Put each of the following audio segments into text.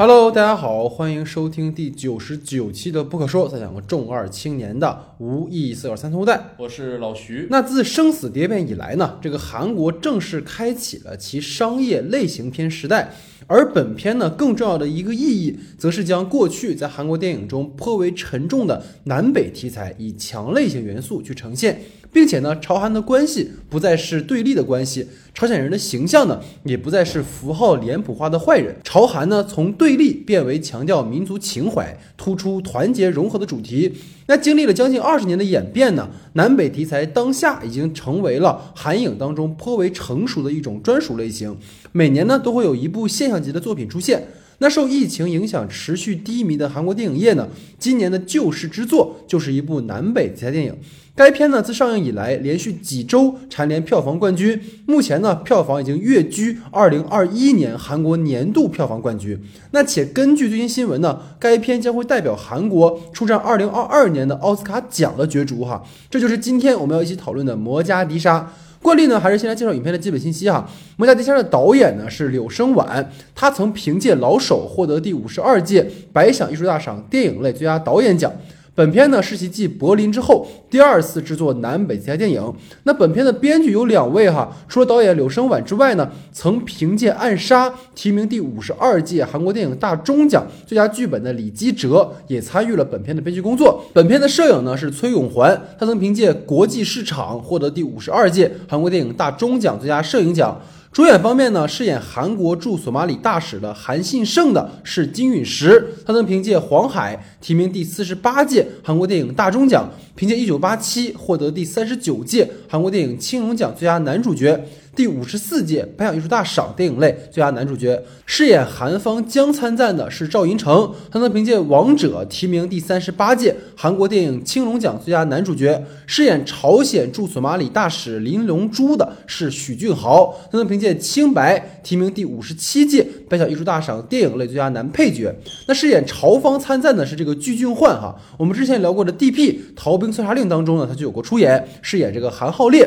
Hello，大家好，欢迎收听第九十九期的《不可说》，再讲个重二青年的无意义四二三头带。我是老徐。那自生死蝶变以来呢，这个韩国正式开启了其商业类型片时代。而本片呢，更重要的一个意义，则是将过去在韩国电影中颇为沉重的南北题材，以强类型元素去呈现。并且呢，朝韩的关系不再是对立的关系，朝鲜人的形象呢，也不再是符号脸谱化的坏人。朝韩呢，从对立变为强调民族情怀，突出团结融合的主题。那经历了将近二十年的演变呢，南北题材当下已经成为了韩影当中颇为成熟的一种专属类型。每年呢，都会有一部现象级的作品出现。那受疫情影响持续低迷的韩国电影业呢，今年的救世之作就是一部南北题材电影。该片呢自上映以来，连续几周蝉联票房冠军，目前呢票房已经跃居二零二一年韩国年度票房冠军。那且根据最新新闻呢，该片将会代表韩国出战二零二二年的奥斯卡奖的角逐哈。这就是今天我们要一起讨论的《摩加迪沙》。惯例呢，还是先来介绍影片的基本信息哈。《摩加迪先生》的导演呢是柳生晚，他曾凭借《老手》获得第五十二届百想艺术大赏电影类最佳导演奖。本片呢是其继《柏林》之后第二次制作南北题材电影。那本片的编剧有两位哈，除了导演柳生晚之外呢，曾凭借《暗杀》提名第五十二届韩国电影大钟奖最佳剧本的李基哲也参与了本片的编剧工作。本片的摄影呢是崔永环，他曾凭借《国际市场》获得第五十二届韩国电影大钟奖最佳摄影奖。主演方面呢，饰演韩国驻索马里大使的韩信胜的是金允石，他曾凭借《黄海》提名第四十八届韩国电影大钟奖，凭借《一九八七》获得第三十九届韩国电影青龙奖最佳男主角。第五十四届百想艺术大赏电影类最佳男主角，饰演韩方将参赞的是赵寅成，他曾凭借《王者》提名第三十八届韩国电影青龙奖最佳男主角；饰演朝鲜驻索马里大使林龙珠的是许俊豪，他曾凭借《清白》提名第五十七届百想艺术大赏电影类最佳男配角。那饰演朝方参赞的是这个具俊焕哈，我们之前聊过的《D.P. 逃兵搜查令》当中呢，他就有过出演，饰演这个韩浩烈。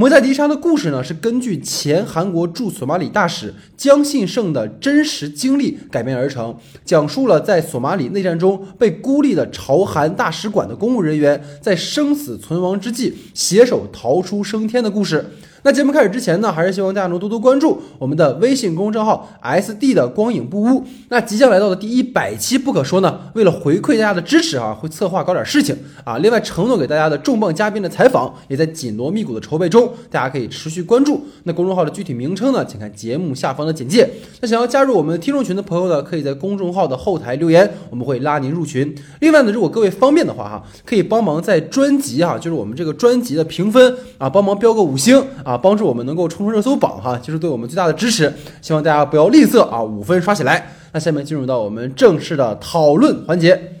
摩加迪沙的故事呢，是根据前韩国驻索马里大使姜信胜的真实经历改编而成，讲述了在索马里内战中被孤立的朝韩大使馆的公务人员在生死存亡之际携手逃出升天的故事。那节目开始之前呢，还是希望大家能多多关注我们的微信公众号 S D 的光影不污。那即将来到的第一百期不可说呢，为了回馈大家的支持啊，会策划搞点事情啊。另外承诺给大家的重磅嘉宾的采访，也在紧锣密鼓的筹备中，大家可以持续关注。那公众号的具体名称呢，请看节目下方的简介。那想要加入我们听众群的朋友呢，可以在公众号的后台留言，我们会拉您入群。另外呢，如果各位方便的话哈，可以帮忙在专辑哈，就是我们这个专辑的评分啊，帮忙标个五星啊，啊帮助我们能够冲上热搜榜哈，就是对我们最大的支持。希望大家不要吝啬啊，五分刷起来。那下面进入到我们正式的讨论环节。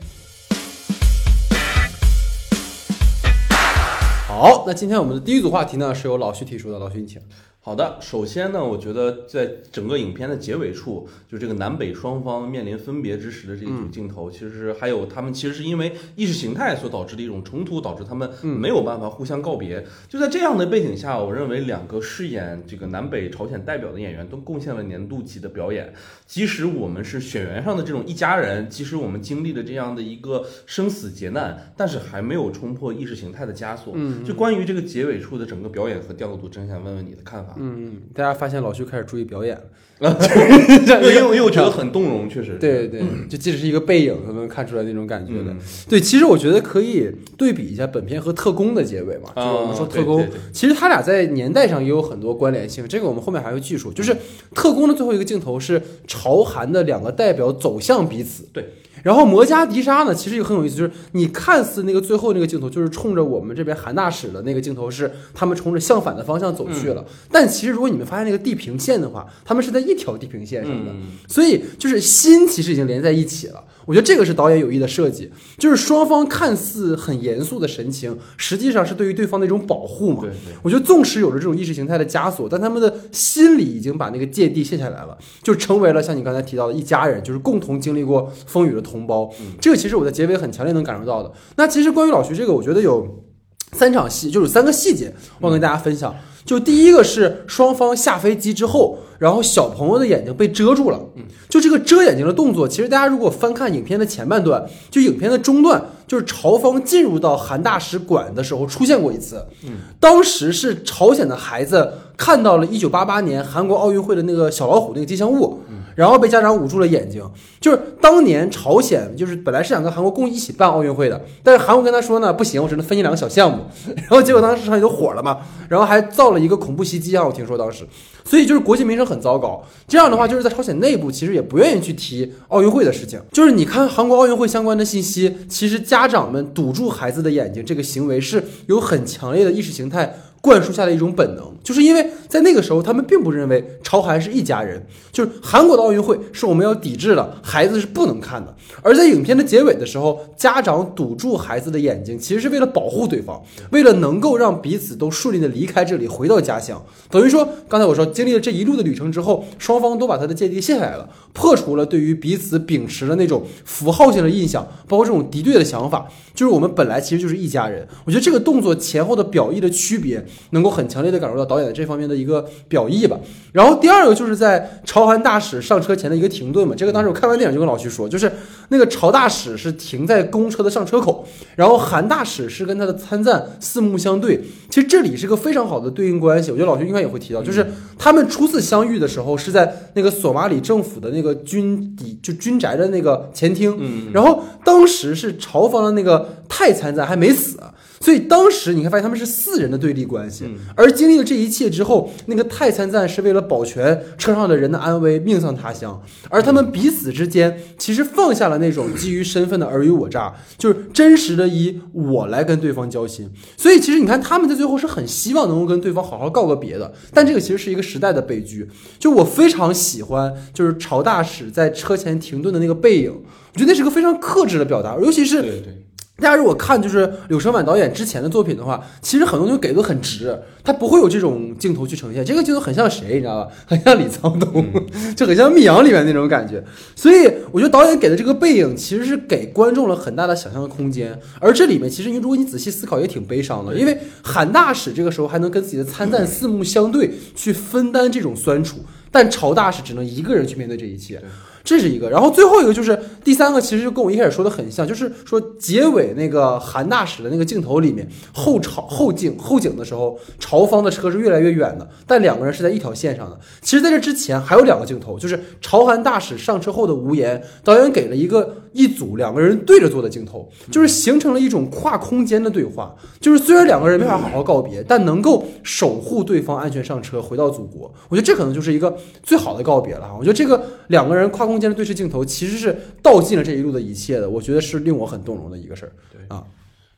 好，那今天我们的第一组话题呢，是由老徐提出的，老徐你请。好的，首先呢，我觉得在整个影片的结尾处，就这个南北双方面临分别之时的这一组镜头，其实还有他们其实是因为意识形态所导致的一种冲突，导致他们没有办法互相告别。就在这样的背景下，我认为两个饰演这个南北朝鲜代表的演员都贡献了年度级的表演。即使我们是血缘上的这种一家人，即使我们经历了这样的一个生死劫难，但是还没有冲破意识形态的枷锁。嗯，就关于这个结尾处的整个表演和调度，真想问问你的看法。嗯，大家发现老徐开始注意表演了，因为因为我觉得很动容，确实。对对，就即使是一个背影，都能看出来那种感觉的。对，其实我觉得可以对比一下本片和特工的结尾嘛，就是我们说特工，其实他俩在年代上也有很多关联性。这个我们后面还会记述，就是特工的最后一个镜头是朝韩的两个代表走向彼此。对。然后摩加迪沙呢，其实也很有意思，就是你看似那个最后那个镜头，就是冲着我们这边韩大使的那个镜头，是他们冲着相反的方向走去了。但其实如果你们发现那个地平线的话，他们是在一条地平线上的，所以就是心其实已经连在一起了。我觉得这个是导演有意的设计，就是双方看似很严肃的神情，实际上是对于对方的一种保护嘛。对对。我觉得纵使有着这种意识形态的枷锁，但他们的心里已经把那个芥蒂卸下来了，就成为了像你刚才提到的一家人，就是共同经历过风雨的同胞。这个其实我在结尾很强烈能感受到的。那其实关于老徐这个，我觉得有三场戏，就有三个细节，我要跟大家分享。就第一个是双方下飞机之后，然后小朋友的眼睛被遮住了。嗯就这个遮眼睛的动作，其实大家如果翻看影片的前半段，就影片的中段，就是朝方进入到韩大使馆的时候出现过一次。嗯当时是朝鲜的孩子看到了1988年韩国奥运会的那个小老虎那个吉祥物。然后被家长捂住了眼睛，就是当年朝鲜就是本来是想跟韩国共一起办奥运会的，但是韩国跟他说呢，不行，我只能分你两个小项目。然后结果当时朝鲜就火了嘛，然后还造了一个恐怖袭击啊，我听说当时，所以就是国际名声很糟糕。这样的话，就是在朝鲜内部其实也不愿意去提奥运会的事情。就是你看韩国奥运会相关的信息，其实家长们堵住孩子的眼睛这个行为是有很强烈的意识形态。灌输下的一种本能，就是因为在那个时候，他们并不认为朝韩是一家人，就是韩国的奥运会是我们要抵制的，孩子是不能看的。而在影片的结尾的时候，家长堵住孩子的眼睛，其实是为了保护对方，为了能够让彼此都顺利的离开这里，回到家乡。等于说，刚才我说经历了这一路的旅程之后，双方都把他的芥蒂卸下来了，破除了对于彼此秉持的那种符号性的印象，包括这种敌对的想法，就是我们本来其实就是一家人。我觉得这个动作前后的表意的区别。能够很强烈的感受到导演的这方面的一个表意吧。然后第二个就是在朝韩大使上车前的一个停顿嘛。这个当时我看完电影就跟老徐说，就是那个朝大使是停在公车的上车口，然后韩大使是跟他的参赞四目相对。其实这里是个非常好的对应关系。我觉得老徐应该也会提到，就是他们初次相遇的时候是在那个索马里政府的那个军邸，就军宅的那个前厅。然后当时是朝方的那个太参赞还没死。所以当时你看，发现他们是四人的对立关系，而经历了这一切之后，那个太参赞是为了保全车上的人的安危，命丧他乡，而他们彼此之间其实放下了那种基于身份的尔虞我诈，就是真实的以我来跟对方交心。所以其实你看，他们在最后是很希望能够跟对方好好告个别的，但这个其实是一个时代的悲剧。就我非常喜欢，就是朝大使在车前停顿的那个背影，我觉得那是个非常克制的表达，尤其是对对。大家如果看就是柳承晚导演之前的作品的话，其实很多东西给的很直，他不会有这种镜头去呈现。这个镜头很像谁，你知道吧？很像李沧东，就很像《密阳》里面那种感觉。所以我觉得导演给的这个背影，其实是给观众了很大的想象的空间。而这里面其实，如果你仔细思考，也挺悲伤的，因为韩大使这个时候还能跟自己的参赞四目相对，去分担这种酸楚，但朝大使只能一个人去面对这一切。这是一个，然后最后一个就是第三个，其实就跟我一开始说的很像，就是说结尾那个韩大使的那个镜头里面，后朝后景后景的时候，朝方的车是越来越远的，但两个人是在一条线上的。其实在这之前还有两个镜头，就是朝韩大使上车后的无言，导演给了一个一组两个人对着坐的镜头，就是形成了一种跨空间的对话，就是虽然两个人没法好好告别，但能够守护对方安全上车回到祖国。我觉得这可能就是一个最好的告别了。我觉得这个两个人跨。空间的对视镜头其实是道尽了这一路的一切的，我觉得是令我很动容的一个事儿。对啊，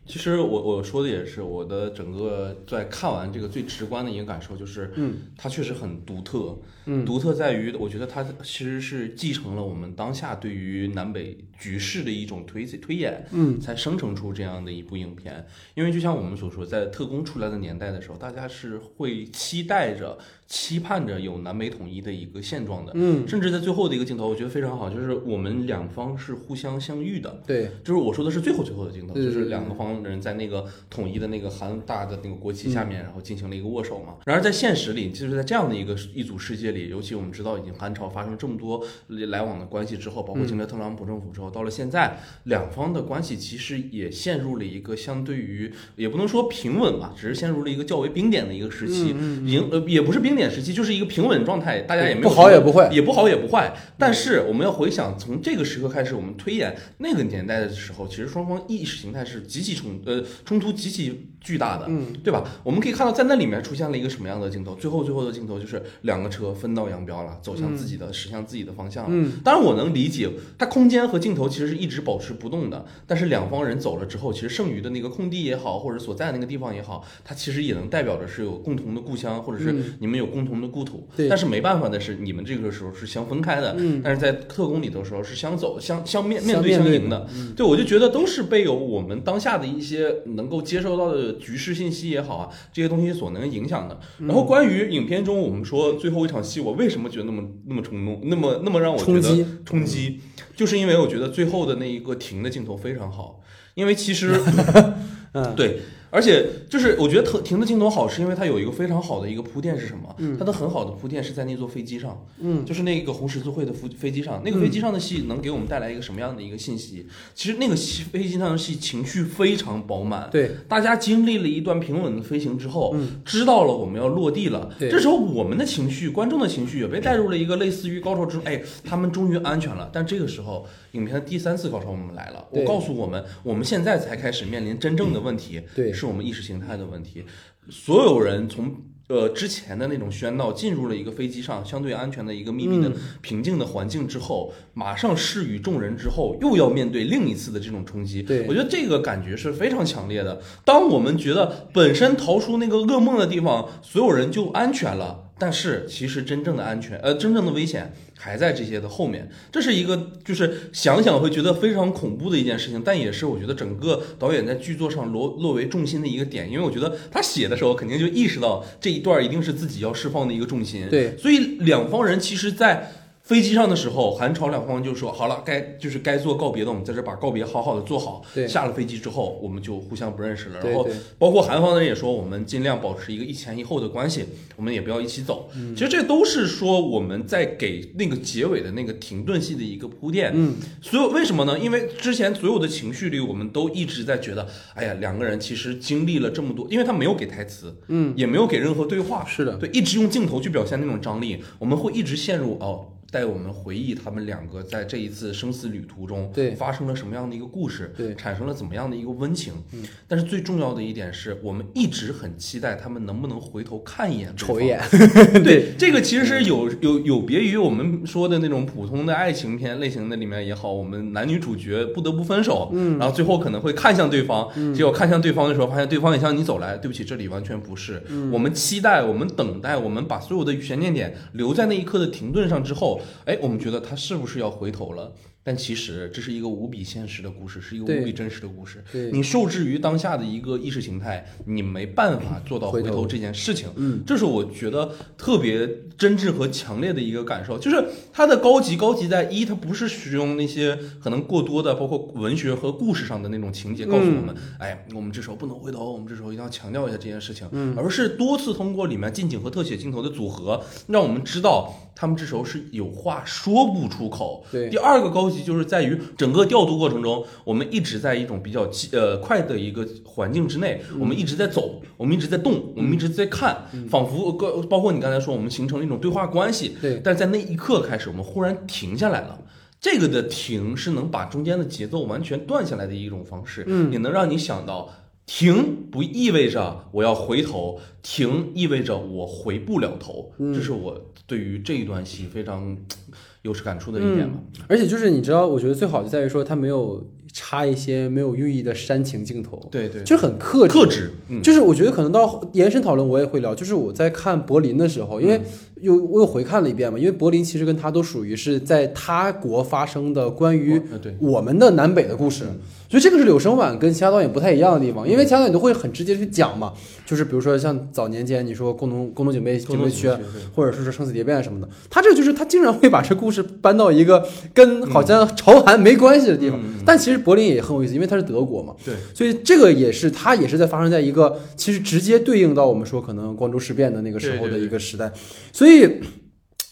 其实我我说的也是我的整个在看完这个最直观的一个感受就是，嗯，它确实很独特。嗯，独特在于我觉得它其实是继承了我们当下对于南北局势的一种推推演，嗯，才生成出这样的一部影片。因为就像我们所说，在特工出来的年代的时候，大家是会期待着。期盼着有南北统一的一个现状的，嗯，甚至在最后的一个镜头，我觉得非常好，就是我们两方是互相相遇的，对，就是我说的是最后最后的镜头，就是两个方人在那个统一的那个韩大的那个国旗下面，然后进行了一个握手嘛。然而在现实里，就是在这样的一个一组世界里，尤其我们知道已经韩朝发生这么多来往的关系之后，包括经历特朗普政府之后，到了现在，两方的关系其实也陷入了一个相对于也不能说平稳吧，只是陷入了一个较为冰点的一个时期，已经呃也不是冰点。时期就是一个平稳状态，大家也没有不好也不坏，也不好也不坏。但是我们要回想，从这个时刻开始，我们推演那个年代的时候，其实双方意识形态是极其冲呃冲突极其巨大的，嗯，对吧？我们可以看到，在那里面出现了一个什么样的镜头？最后最后的镜头就是两个车分道扬镳了，走向自己的驶向自己的方向了。嗯，当然我能理解，它空间和镜头其实是一直保持不动的。但是两方人走了之后，其实剩余的那个空地也好，或者所在的那个地方也好，它其实也能代表着是有共同的故乡，或者是你们有共同的故土。对，但是没办法的是，你们这个时候是相分开的，嗯，但是在特工里的时候是相走、相相面面对相迎的，对，我就觉得都是被有我们当下的一些能够接收到的局势信息也好啊，这些东西所能影响的。然后关于影片中我们说最后一场戏，我为什么觉得那么那么冲动，那么那么让我觉得冲击，就是因为我觉得最后的那一个停的镜头非常好，因为其实，嗯，对。而且就是我觉得停停的镜头好，是因为它有一个非常好的一个铺垫是什么？它的很好的铺垫是在那座飞机上，嗯，就是那个红十字会的飞飞机上，那个飞机上的戏能给我们带来一个什么样的一个信息？其实那个戏飞机上的戏情绪非常饱满，对，大家经历了一段平稳的飞行之后，知道了我们要落地了，对这时候我们的情绪、观众的情绪也被带入了一个类似于高潮之中，哎，他们终于安全了。但这个时候，影片的第三次高潮我们来了，我告诉我们，我们现在才开始面临真正的问题，对是我们意识形态的问题。所有人从呃之前的那种喧闹，进入了一个飞机上相对安全的一个秘密闭的、嗯平静的环境之后，马上施与众人之后，又要面对另一次的这种冲击。对我觉得这个感觉是非常强烈的。当我们觉得本身逃出那个噩梦的地方，所有人就安全了。但是其实真正的安全，呃，真正的危险还在这些的后面。这是一个就是想想会觉得非常恐怖的一件事情，但也是我觉得整个导演在剧作上落落为重心的一个点。因为我觉得他写的时候肯定就意识到这一段一定是自己要释放的一个重心。对，所以两方人其实，在飞机上的时候，韩朝两方就说好了，该就是该做告别的，我们在这把告别好好的做好。对下了飞机之后，我们就互相不认识了。然后包括韩方的人也说，我们尽量保持一个一前一后的关系，我们也不要一起走。嗯其实这都是说我们在给那个结尾的那个停顿戏的一个铺垫。嗯，所有为什么呢？因为之前所有的情绪里，我们都一直在觉得，哎呀，两个人其实经历了这么多，因为他没有给台词，嗯，也没有给任何对话，是的对，一直用镜头去表现那种张力，我们会一直陷入哦。带我们回忆他们两个在这一次生死旅途中，对发生了什么样的一个故事，对产生了怎么样的一个温情。嗯，但是最重要的一点是我们一直很期待他们能不能回头看一眼瞅一眼，对，这个其实是有有有别于我们说的那种普通的爱情片类型的里面也好，我们男女主角不得不分手，嗯，然后最后可能会看向对方，结果看向对方的时候，发现对方也向你走来，对不起，这里完全不是。我们期待，我们等待，我们把所有的悬念点留在那一刻的停顿上之后，哎，我们觉得他是不是要回头了？但其实这是一个无比现实的故事，是一个无比真实的故事。对你受制于当下的一个意识形态，你没办法做到回头这件事情。嗯，这是我觉得特别真挚和强烈的一个感受，就是它的高级高级在一，它不是使用那些可能过多的，包括文学和故事上的那种情节告诉我们，哎，我们这时候不能回头，我们这时候一定要强调一下这件事情，嗯，而是多次通过里面近景和特写镜头的组合，让我们知道他们这时候是有话说不出口。对第二个高级就是在于整个调度过程中，我们一直在一种比较激呃快的一个环境之内，我们一直在走，我们一直在动，我们一直在看，仿佛包包括你刚才说，我们形成了一种对话关系。对但是在那一刻开始，我们忽然停下来了。这个的停是能把中间的节奏完全断下来的一种方式，嗯也能让你想到。停不意味着我要回头，停意味着我回不了头。嗯这是我对于这一段戏非常有感触的一点嘛。而且就是你知道，我觉得最好就在于说他没有插一些没有寓意的煽情镜头，对对，就是很克制。克制，嗯，就是我觉得可能到延伸讨论我也会聊，就是我在看柏林的时候，因为又我又回看了一遍嘛，因为柏林其实跟他都属于是在他国发生的关于我们的南北的故事，所以这个是柳生晚跟其他导演不太一样的地方，因为其他导演都会很直接去讲嘛，就是比如说像早年间你说共同共同警备警备区啊，或者说是生死蝶变什么的，他这个就是他竟然会把这故事搬到一个跟好像朝韩没关系的地方，嗯。但其实柏林也很有意思，因为它是德国嘛，对，所以这个也是它也是在发生在一个其实直接对应到我们说可能光州事变的那个时候的一个时代，所以。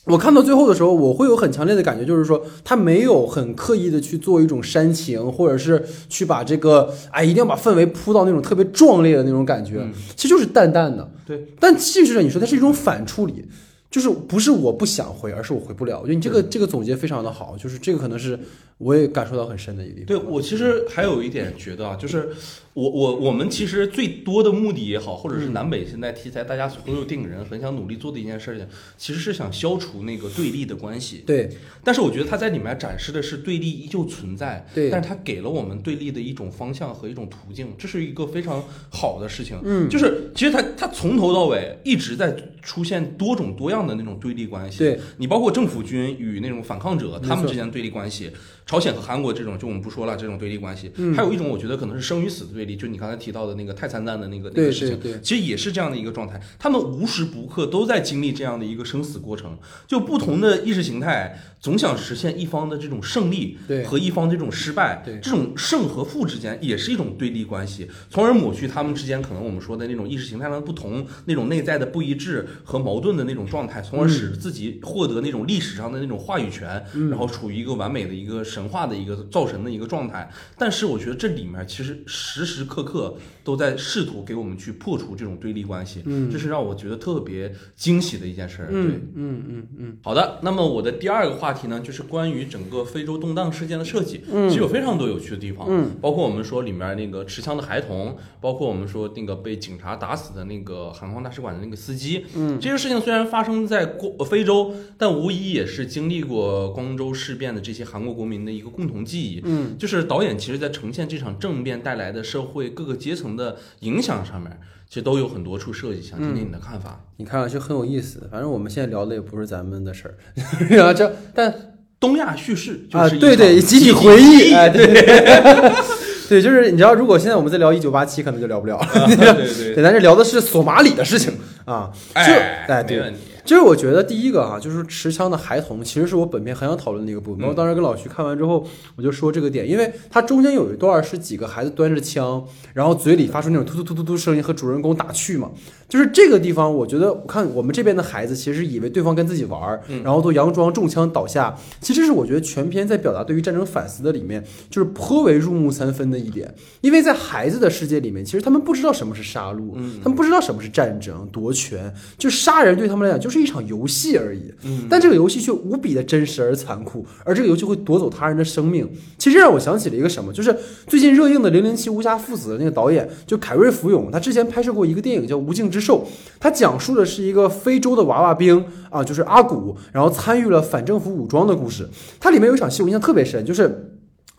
我看到最后的时候，我会有很强烈的感觉，就是说他没有很刻意的去做一种煽情，或者是去把这个哎一定要把氛围铺到那种特别壮烈的那种感觉，嗯。其实就是淡淡的。对，但其实你说它是一种反处理，就是不是我不想回，而是我回不了。我觉得你这个这个总结非常的好，就是这个可能是我也感受到很深的一个地方。对我其实还有一点觉得啊，就是我我我们其实最多的目的也好，或者是南北现在题材，大家所有电影人很想努力做的一件事情，其实是想消除那个对立的关系。对但是我觉得他在里面展示的是对立依旧存在，对但是他给了我们对立的一种方向和一种途径，这是一个非常好的事情。嗯就是其实他他从头到尾一直在出现多种多样的那种对立关系。对你包括政府军与那种反抗者他们之间的对立关系，朝鲜和韩国这种就我们不说了，这种对立关系，嗯还有一种我觉得可能是生与死的对立，就你刚才提到的那个太参赞的那个那个事情，对对其实也是这样的一个状态，他们无时不刻都在经历这样的一个生死过程，就不同的意识形态总想实现一方的这种胜利，对和一方这种失败，对这种胜和负之间也是一种对立关系，从而抹去他们之间可能我们说的那种意识形态上的不同，那种内在的不一致和矛盾的那种状态，从而使自己获得那种历史上的那种话语权，然后处于一个完美的一个神话的一个造神的一个状态。但是我觉得这里面其实时时刻刻都在试图给我们去破除这种对立关系，这是让我觉得特别惊喜的一件事儿。对，嗯嗯嗯嗯，好的，那么我的第二个话题呢，就是关于整个非洲动荡事件的设计，其实有非常多有趣的地方，嗯，包括我们说里面那个持枪的孩童，包括我们说那个被警察打死的那个韩方大使馆的那个司机，嗯，这些事情虽然发生在过非洲，但无疑也是经历过光州事变的这些韩国国民的一个共同记忆，嗯，就是导演其实在呈现这场政变带来的社会各个阶层的影响上面，其实都有很多处设计，想听听你的看法。你看上去很有意思。反正我们现在聊的也不是咱们的事儿，然后这但东亚叙事就啊，对对，集体回忆，哎，对，对，就是你知道，如果现在我们在聊一九八七，可能就聊不了。对对对，对，咱这聊的是索马里的事情啊，就哎，哎，对，没问题。就是我觉得第一个啊、就是持枪的孩童，其实是我本片很想讨论的一个部分。嗯然后当时跟老徐看完之后，我就说这个点，因为它中间有一段是几个孩子端着枪，然后嘴里发出那种突突突突突声音和主人公打趣嘛。就是这个地方，我觉得我看我们这边的孩子其实以为对方跟自己玩然后都佯装中枪倒下。其实这是我觉得全片在表达对于战争反思的里面，就是颇为入木三分的一点。因为在孩子的世界里面，其实他们不知道什么是杀戮，嗯他们不知道什么是战争夺权，就杀人对他们来讲就是一场游戏而已。嗯但这个游戏却无比的真实而残酷，而这个游戏会夺走他人的生命。其实让我想起了一个什么，就是最近热映的《零零七无暇父子》的那个导演，就凯瑞·福永，他之前拍摄过一个电影叫《无尽之兽》，他讲述的是一个非洲的娃娃兵啊，就是阿古，然后参与了反政府武装的故事。它里面有一场戏我印象特别深，就是。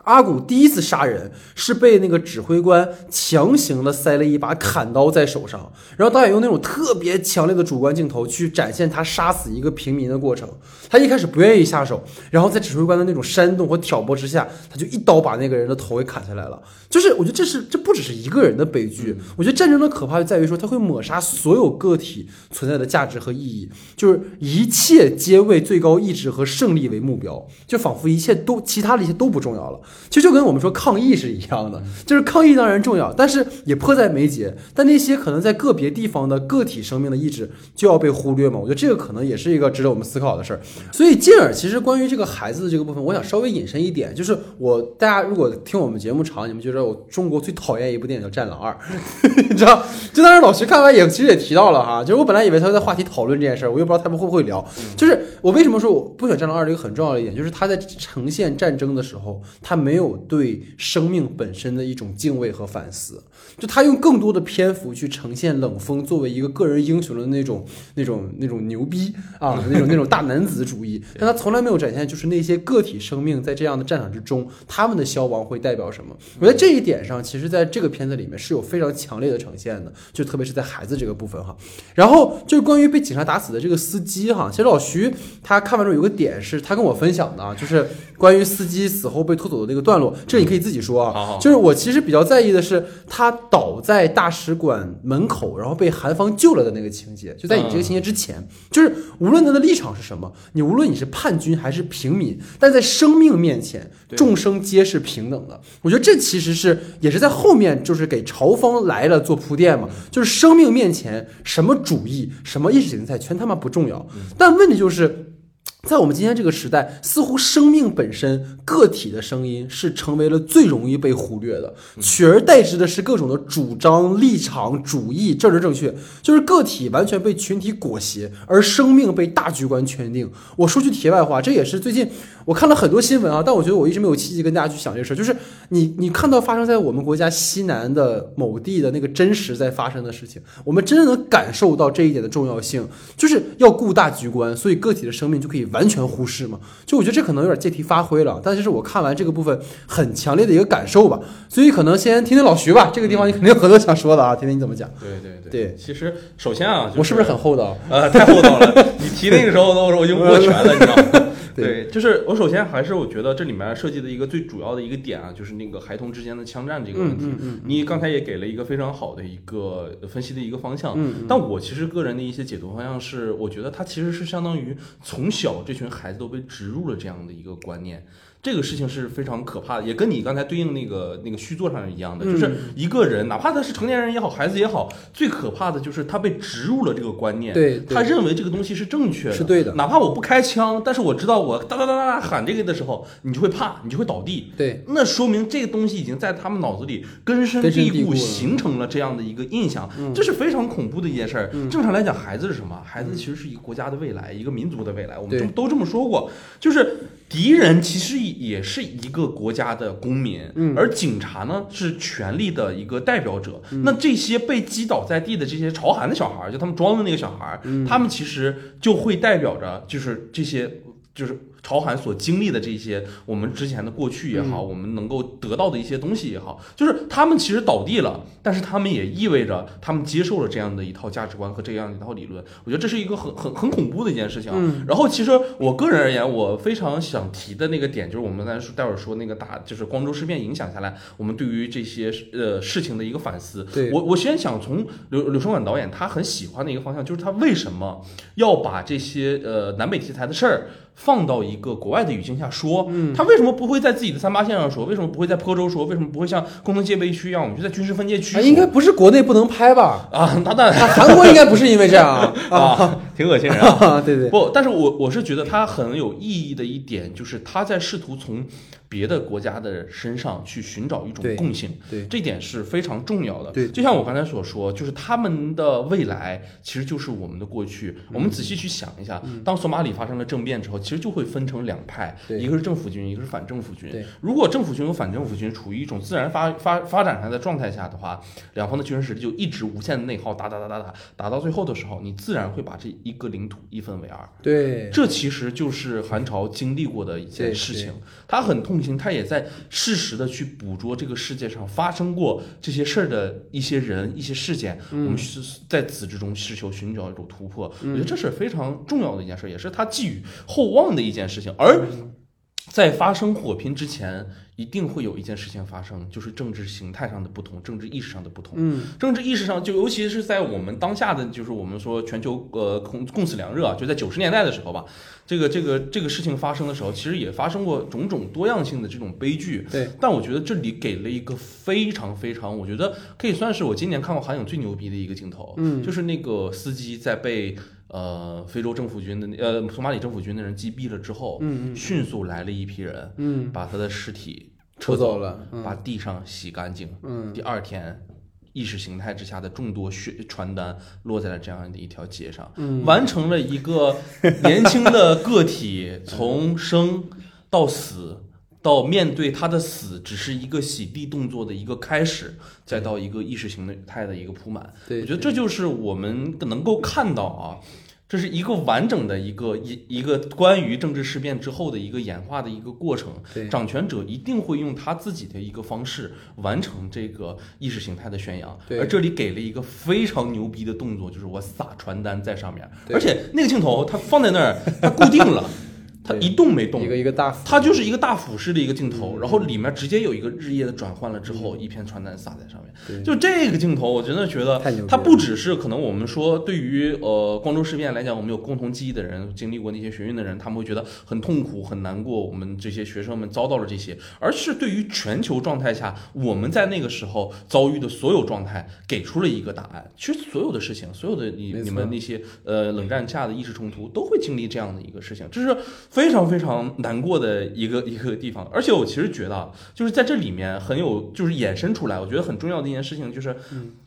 阿古第一次杀人是被那个指挥官强行的塞了一把砍刀在手上，然后导演用那种特别强烈的主观镜头去展现他杀死一个平民的过程。他一开始不愿意下手，然后在指挥官的那种煽动和挑拨之下，他就一刀把那个人的头给砍下来了。就是我觉得这是这不只是一个人的悲剧，我觉得战争的可怕就在于说他会抹杀所有个体存在的价值和意义，就是一切皆为最高意志和胜利为目标，就仿佛一切都其他的一切都不重要了。其实就跟我们说抗议是一样的，就是抗议当然重要，但是也迫在眉睫。但那些可能在个别地方的个体生命的意志就要被忽略嘛？我觉得这个可能也是一个值得我们思考的事儿。所以进而其实关于这个孩子的这个部分，我想稍微引申一点，就是我大家如果听我们节目长，你们就知道我中国最讨厌一部电影叫《战狼二》，你知道？就当时老徐看完也其实也提到了哈，就是我本来以为他会在话题讨论这件事儿，我又不知道他们会不会聊。就是我为什么说我不选《战狼二》这个很重要的一点，就是他在呈现战争的时候，他没有对生命本身的一种敬畏和反思，就他用更多的篇幅去呈现冷锋作为一个个人英雄的那种、那种、那种牛逼啊，那种、那种大男子主义，但他从来没有展现就是那些个体生命在这样的战场之中，他们的消亡会代表什么。我觉得这一点上，其实在这个片子里面是有非常强烈的呈现的，就特别是在孩子这个部分哈。然后就是关于被警察打死的这个司机哈，其实老徐他看完之后有个点是他跟我分享的啊，就是关于司机死后被拖走的那个段落，这你可以自己说啊。好好就是我其实比较在意的是他倒在大使馆门口，然后被韩方救了的那个情节，就在你这个情节之前，就是无论他的立场是什么，你无论你是叛军还是平民，但在生命面前，众生皆是平等的。我觉得这其实是也是在后面就是给朝方来了做铺垫嘛，就是生命面前什么主义、什么意识形态全他妈不重要，但问题就是。在我们今天这个时代，似乎生命本身、个体的声音是成为了最容易被忽略的，取而代之的是各种的主张、立场、主义、政治正确，就是个体完全被群体裹挟，而生命被大局观圈定。我说句题外话，这也是最近我看了很多新闻啊，但我觉得我一直没有契机跟大家去想这个事儿，就是你你看到发生在我们国家西南的某地的那个真实在发生的事情，我们真的能感受到这一点的重要性，就是要顾大局观，所以个体的生命就可以完全忽视嘛？就我觉得这可能有点借题发挥了，但是是我看完这个部分很强烈的一个感受吧。所以可能先听听老徐吧，这个地方你肯定有很多想说的啊，听听你怎么讲。对对对其实首先啊，就我是不是很厚道？呃，太厚道了。你提那个时候，我我已经握拳了，你知道吗？对对，就是我首先还是我觉得这里面设计的一个最主要的一个点啊，就是那个孩童之间的枪战这个问题。嗯嗯你刚才也给了一个非常好的一个分析的一个方向。但我其实个人的一些解读方向是，我觉得它其实是相当于从小这群孩子都被植入了这样的一个观念。这个事情是非常可怕的，也跟你刚才对应那个那个续作上是一样的，嗯就是一个人，哪怕他是成年人也好，孩子也好，最可怕的就是他被植入了这个观念，对对他认为这个东西是正确的，是对的哪怕我不开枪，但是我知道我哒哒哒哒哒喊这个的时候，你就会怕，你就会倒地。对，那说明这个东西已经在他们脑子里根深蒂固，形成了这样的一个印象，这是非常恐怖的一件事儿。正常来讲，孩子是什么？孩子其实是一个国家的未来，一个民族的未来。我们都都这么说过，就是敌人其实也是一个国家的公民，嗯而警察呢是权力的一个代表者。那这些被击倒在地的这些朝韩的小孩儿，就他们装的那个小孩儿，他们其实就会代表着就是这些就是。朝韩所经历的这些，我们之前的过去也好，我们能够得到的一些东西也好，就是他们其实倒地了，但是他们也意味着他们接受了这样的一套价值观和这样一套理论。我觉得这是一个很很很恐怖的一件事情。嗯然后其实我个人而言，我非常想提的那个点，就是我们在说待会儿说那个打，就是光州事变影响下来，我们对于这些呃事情的一个反思。对我我先想从刘刘春晚导演他很喜欢的一个方向，就是他为什么要把这些呃南北题材的事儿放到一个国外的语境下说？嗯他为什么不会在自己的三八线上说？为什么不会在坡州说？为什么不会像工程戒备区一样，我们就在军事分界区应该不是国内不能拍吧？啊，那当然啊，韩国应该不是因为这样啊 啊，挺恶心人啊。啊，对对，不，但是我我是觉得他很有意义的一点，就是他在试图从别的国家的身上去寻找一种共性，对这点是非常重要的。对就像我刚才所说，就是他们的未来其实就是我们的过去。嗯我们仔细去想一下，当索马里发生了政变之后，其实就会分成两派，对一个是政府军，一个是反政府军对。如果政府军和反政府军处于一种自然发发发展上的状态下的话，两方的军事实力就一直无限的内耗，打打打打打，打到最后的时候，你自然会把这一个领土一分为二。对，这其实就是韩朝经历过的一件事情，他很痛心，他也在适时的去捕捉这个世界上发生过这些事儿的一些人、一些事件，我们是在此之中是求寻找一种突破。我觉得这是非常重要的一件事，也是他寄予厚望的一件事情。而在发生火拼之前，一定会有一件事情发生，就是政治形态上的不同，政治意识上的不同。嗯，政治意识上，就尤其是在我们当下的，就是我们说全球呃共共此两热啊，就在九十年代的时候吧，这个这个这个事情发生的时候，其实也发生过种种多样性的这种悲剧。对，但我觉得这里给了一个非常非常，我觉得可以算是我今年看过韩影最牛逼的一个镜头，嗯就是那个司机在被呃非洲政府军的呃索马里政府军的人击毙了之后，迅速来了一批人，嗯，把他的尸体撤走走了，嗯把地上洗干净。嗯第二天，意识形态之下的众多宣传单落在了这样的一条街上，嗯完成了一个年轻的个体从生到死。到面对他的死，只是一个洗地动作的一个开始，再到一个意识形态的一个铺满。对，我觉得这就是我们能够看到啊，这是一个完整的一个一一个关于政治事变之后的一个演化的一个过程。对掌权者一定会用他自己的一个方式完成这个意识形态的宣扬。对而这里给了一个非常牛逼的动作，就是我撒传单在上面，而且那个镜头它放在那儿，它固定了，它一动没动一。个一个大，它就是一个大俯视的一个镜头，嗯然后里面直接有一个日夜的转换了之后，一片传单撒在上面。就这个镜头，我真的觉得它不只是可能我们说对于呃光州事变来讲，我们有共同记忆的人，经历过那些学运的人，他们会觉得很痛苦、很难过，我们这些学生们遭到了这些，而是对于全球状态下我们在那个时候遭遇的所有状态，给出了一个答案。其实所有的事情，所有的你你们那些呃冷战下的意识冲突，都会经历这样的一个事情，这是非常非常难过的一个一个地方。而且我其实觉得啊，就是在这里面很有就是衍生出来，我觉得很重要的一件事情就是，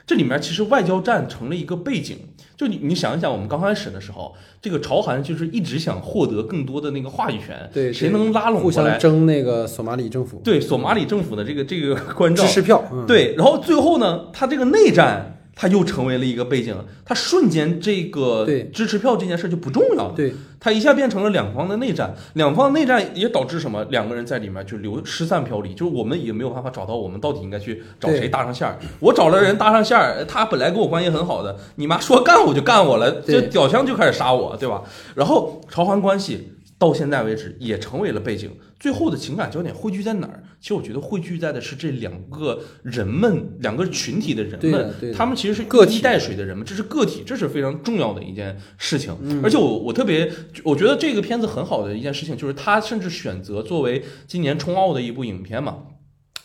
这里面其实外交战成了一个背景。就你你想一想，我们刚开始的时候，这个朝韩就是一直想获得更多的那个话语权，对，谁能拉拢互过来相？争那个索马里政府对索马里政府的这个这个关照支，持票，嗯，对，然后最后呢，他这个内战它又成为了一个背景，他瞬间这个支持票这件事就不重要了。对，它一下变成了两方的内战，两方内战也导致什么？两个人在里面就流失散飘离，就是我们也没有办法找到我们到底应该去找谁搭上线儿。我找了人搭上线儿，他本来跟我关系很好的，你妈说干我就干我了，这对屌枪就开始杀我，对吧？然后朝韩关系到现在为止也成为了背景，最后的情感焦点汇聚在哪儿？其实我觉得汇聚在的是这两个人们，两个群体的人们，他们其实是个体带水的人们，这是个体，这是非常重要的一件事情。嗯而且我我特别，我觉得这个片子很好的一件事情，就是他甚至选择作为今年冲奥的一部影片嘛。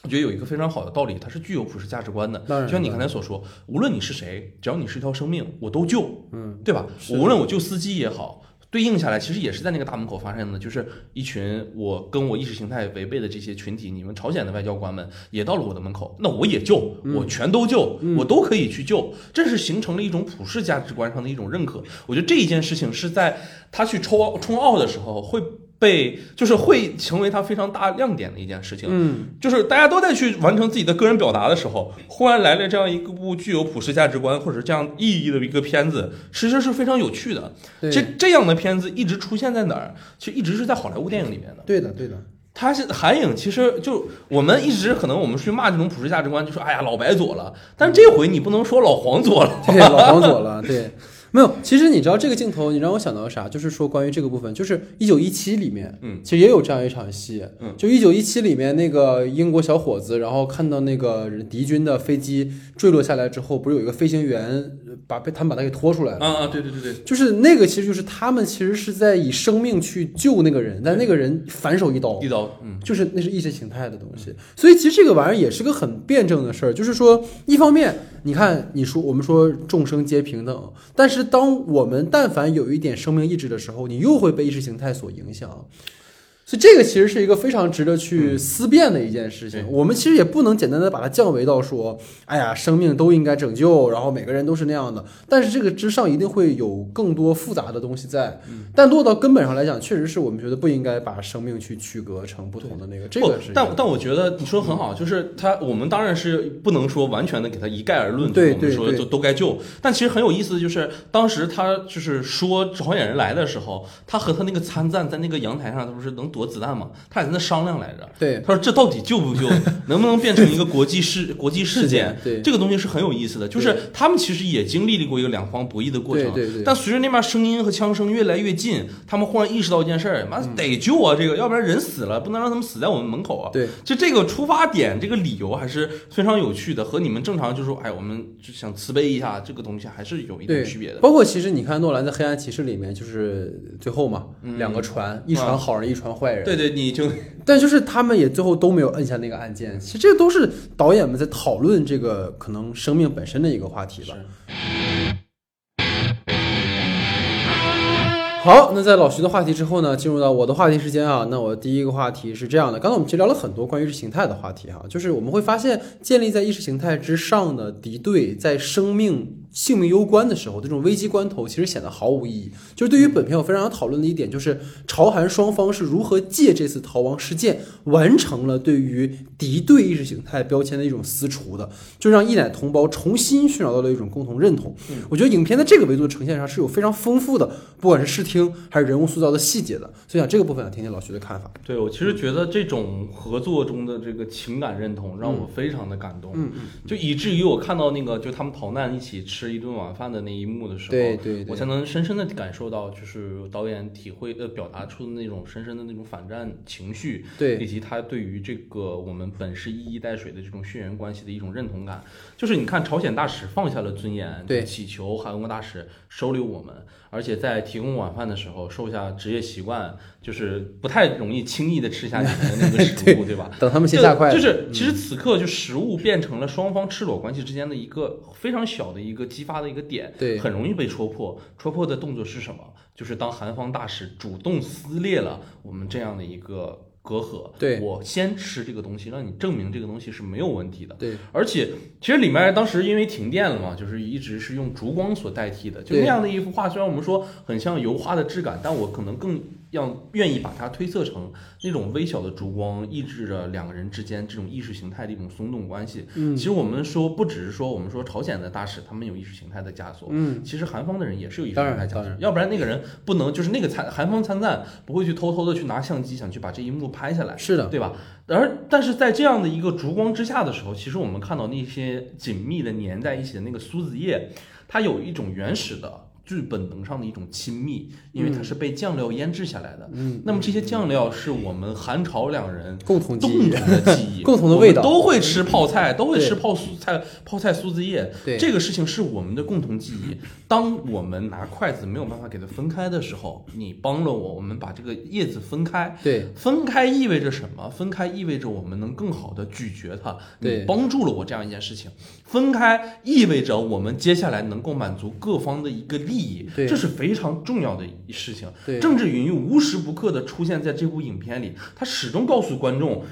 我觉得有一个非常好的道理，它是具有普世价值观的。就像你刚才所说，无论你是谁，只要你是一条生命，我都救，嗯，对吧？无论我救司机也好，对应下来，其实也是在那个大门口发生的，就是一群我跟我意识形态违背的这些群体，你们朝鲜的外交官们也到了我的门口，那我也救，我全都救，我都可以去救，这是形成了一种普世价值观上的一种认可。我觉得这一件事情是在他去冲奥冲奥的时候会。被就是会成为他非常大亮点的一件事情，嗯，就是大家都在去完成自己的个人表达的时候，忽然来了这样一个部具有普世价值观或者这样意义的一个片子，其实是非常有趣的。对这这样的片子一直出现在哪儿？其实一直是在好莱坞电影里面的。对的，对的，它是韩影，其实就我们一直可能我们去骂这种普世价值观，就说哎呀老白左了，但是这回你不能说老黄左了。对，老黄左了，对。没有，其实你知道这个镜头，你让我想到啥？就是说关于这个部分，就是一九一七里面，嗯，其实也有这样一场戏，嗯，就一九一七里面那个英国小伙子，然后看到那个敌军的飞机坠落下来之后，不是有一个飞行员呃把被他们把他给拖出来了，啊啊，对对对对，就是那个其实就是他们其实是在以生命去救那个人，但那个人反手一刀。一，刀，嗯，就是那是意识形态的东西，所以其实这个玩意儿也是个很辩证的事儿，就是说，一方面你看你说我们说众生皆平等，但是当我们但凡有一点生命意志的时候，你又会被意识形态所影响。所以这个其实是一个非常值得去思辨的一件事情。对我们其实也不能简单的把它降维到说，哎呀，生命都应该拯救，然后每个人都是那样的。但是这个之上一定会有更多复杂的东西在。但落到根本上来讲，确实是我们觉得不应该把生命去区隔成不同的那个。这不个是，但但我觉得你说得很好，就是他，我们当然是不能说完全的给他一概而论，对就是我们说对都都该救。但其实很有意思的就是，当时他就是说朝鲜人来的时候，他和他那个参赞在那个阳台上，他不是能躲子弹嘛？他俩在那商量来着。对他说这到底救不救，能不能变成一个国际事国际事件？对这个东西是很有意思的，就是他们其实也经历过一个两方博弈的过程。对对对但随着那边声音和枪声越来越近，他们忽然意识到一件事儿，妈得救啊！这个，要不然人死了，不能让他们死在我们门口啊。对就这个出发点，这个理由还是非常有趣的，和你们正常就说，哎，我们就想慈悲一下，这个东西还是有一对点区别的。包括其实你看诺兰在《黑暗骑士》里面，就是最后嘛，嗯两个船，一船好人，一船坏人。对对，你就 但就是他们也最后都没有摁下那个按键。其实这都是导演们在讨论这个可能生命本身的一个话题吧。好，那在老徐的话题之后呢，进入到我的话题时间啊。那我第一个话题是这样的，刚才我们其实聊了很多关于意识形态的话题哈，就是我们会发现，建立在意识形态之上的敌对，在生命性命攸关的时候，这种危机关头其实显得毫无意义。就是对于本片我非常想讨论的一点，就是朝韩双方是如何借这次逃亡事件完成了对于敌对意识形态标签的一种撕除的，就让一奶同胞重新寻找到了一种共同认同。我觉得影片在这个维度的呈现上是有非常丰富的，不管是视听还是人物塑造的细节的。所以想这个部分想听听老徐的看法。对我其实觉得这种合作中的这个情感认同让我非常的感动，就以至于我看到那个就他们逃难一起吃一顿晚饭的那一幕的时候，对我才能深深的感受到，就是导演体会呃表达出的那种深深的那种反战情绪，对以及他对于这个我们本是一衣带水的这种血缘关系的一种认同感。就是你看朝鲜大使放下了尊严，对祈求韩国大使收留我们，而且在提供晚饭的时候收下职业习惯，就是不太容易轻易的吃下你们的那个食物，对吧？等他们先下筷子，就是其实此刻就食物变成了双方赤裸关系之间的一个非常小的一个激发的一个点，对很容易被戳破。戳破的动作是什么？就是当韩方大使主动撕裂了我们这样的一个隔阂，对我先吃这个东西，让你证明这个东西是没有问题的。对而且其实里面当时因为停电了嘛，就是一直是用烛光所代替的，就那样的一幅画，虽然我们说很像油画的质感，但我可能更让愿意把它推测成那种微小的烛光抑制着两个人之间这种意识形态的一种松动关系。嗯其实我们说不只是说我们说朝鲜的大使他们有意识形态的枷锁，嗯，其实韩方的人也是有意识形态枷锁要不然那个人不能就是那个参韩方参赞不会去偷偷的去拿相机想去把这一幕拍下来，是的，对吧？而但是在这样的一个烛光之下的时候，其实我们看到那些紧密的粘在一起的那个苏子叶，它有一种原始的。最本能上的一种亲密，因为它是被酱料腌制下来的。嗯，那么这些酱料是我们韩朝两人共同记共，同的记忆，共同的味道都会吃泡菜，都会吃泡苏菜、泡菜苏子叶。对这个事情是我们的共同记忆。当我们拿筷子没有办法给它分开的时候，你帮了我，我们把这个叶子分开。对，分开意味着什么？分开意味着我们能更好的咀嚼它。对你帮助了我这样一件事情。分开意味着我们接下来能够满足各方的一个利益，对这是非常重要的一事情。对政治隐喻无时不刻的出现在这部影片里，它始终告诉观众。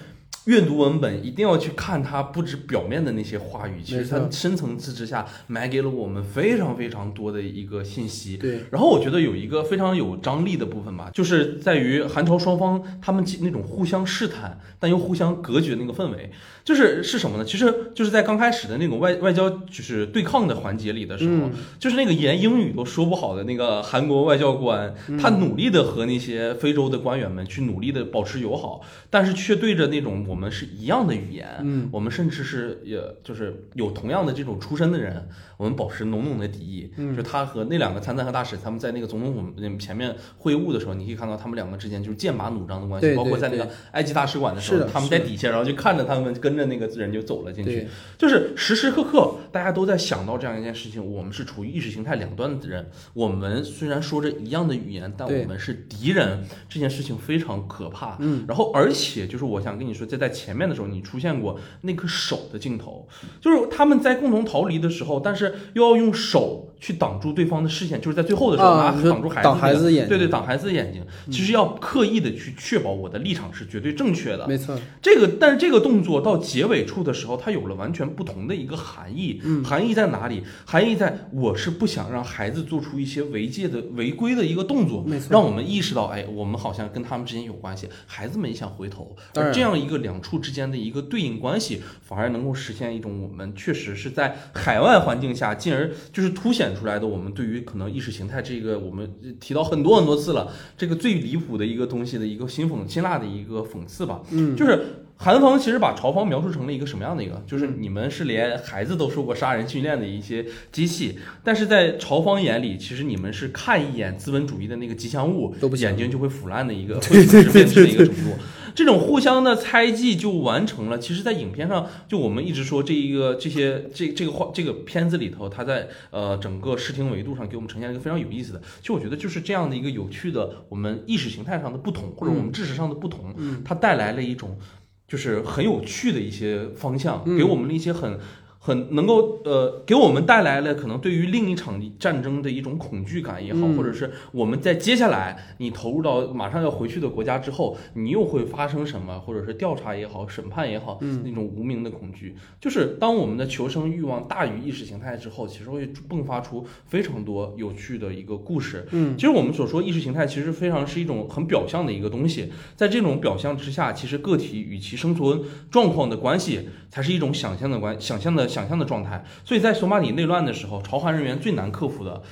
阅读文本一定要去看它不止表面的那些话语，其实它深层次之下埋给了我们非常非常多的一个信息。对，然后我觉得有一个非常有张力的部分吧，就是在于韩朝双方他们那种互相试探但又互相隔绝的那个氛围，就是是什么呢？其实就是在刚开始的那种外外交就是对抗的环节里的时候，嗯就是那个连英语都说不好的那个韩国外交官，嗯他努力的和那些非洲的官员们去努力的保持友好，但是却对着那种我们是一样的语言，嗯，我们甚至是也就是有同样的这种出身的人，我们保持浓浓的敌意。嗯就他和那两个参赞和大使，他们在那个总统府前面会晤的时候，你可以看到他们两个之间就是剑拔弩张的关系。对包括在那个埃及大使馆的时候，他们在底下，然后就看着他们跟着那个人就走了进去。就是时时刻刻大家都在想到这样一件事情：我们是处于意识形态两端的人，我们虽然说着一样的语言，但我们是敌人。这件事情非常可怕。嗯，然后而且就是我想跟你说，在在前面的时候，你出现过那颗手的镜头，就是他们在共同逃离的时候，但是又要用手去挡住对方的视线，就是在最后的时候拿挡住孩子、挡孩子眼睛对对，挡孩子的眼睛，其实要刻意的去确保我的立场是绝对正确的。没错，这个，但是这个动作到结尾处的时候，它有了完全不同的一个含义。嗯含义在哪里？含义在我是不想让孩子做出一些违戒的、违规的一个动作没错，让我们意识到，哎，我们好像跟他们之间有关系。孩子们也想回头，而这样一个两处之间的一个对应关系，反而能够实现一种我们确实是在海外环境下，进而就是凸显出来的我们对于可能意识形态这个我们提到很多很多次了，这个最离谱的一个东西的一个辛讽辛辣的一个讽刺吧。嗯，就是韩方其实把朝方描述成了一个什么样的一个？就是你们是连孩子都受过杀人训练的一些机器，但是在朝方眼里，其实你们是看一眼资本主义的那个吉祥物，都不眼睛就会腐烂的一个，会腐蚀对变质的一个程度。这种互相的猜忌就完成了。其实，在影片上，就我们一直说这一个这些这这个话这个片子里头，它在呃整个视听维度上给我们呈现了一个非常有意思的。其实我觉得就是这样的一个有趣的我们意识形态上的不同，或者我们知识上的不同，嗯它带来了一种就是很有趣的一些方向，嗯给我们了一些很。很能够呃，给我们带来了可能对于另一场战争的一种恐惧感也好，嗯。或者是我们在接下来你投入到马上要回去的国家之后，你又会发生什么，或者是调查也好、审判也好，嗯。那种无名的恐惧，就是当我们的求生欲望大于意识形态之后，其实会迸发出非常多有趣的一个故事。嗯，其实我们所说意识形态，其实非常是一种很表象的一个东西，在这种表象之下，其实个体与其生存状况的关系，才是一种想象的关、想象的想象的状态。所以在索马里内乱的时候，朝韩人员最难克服的。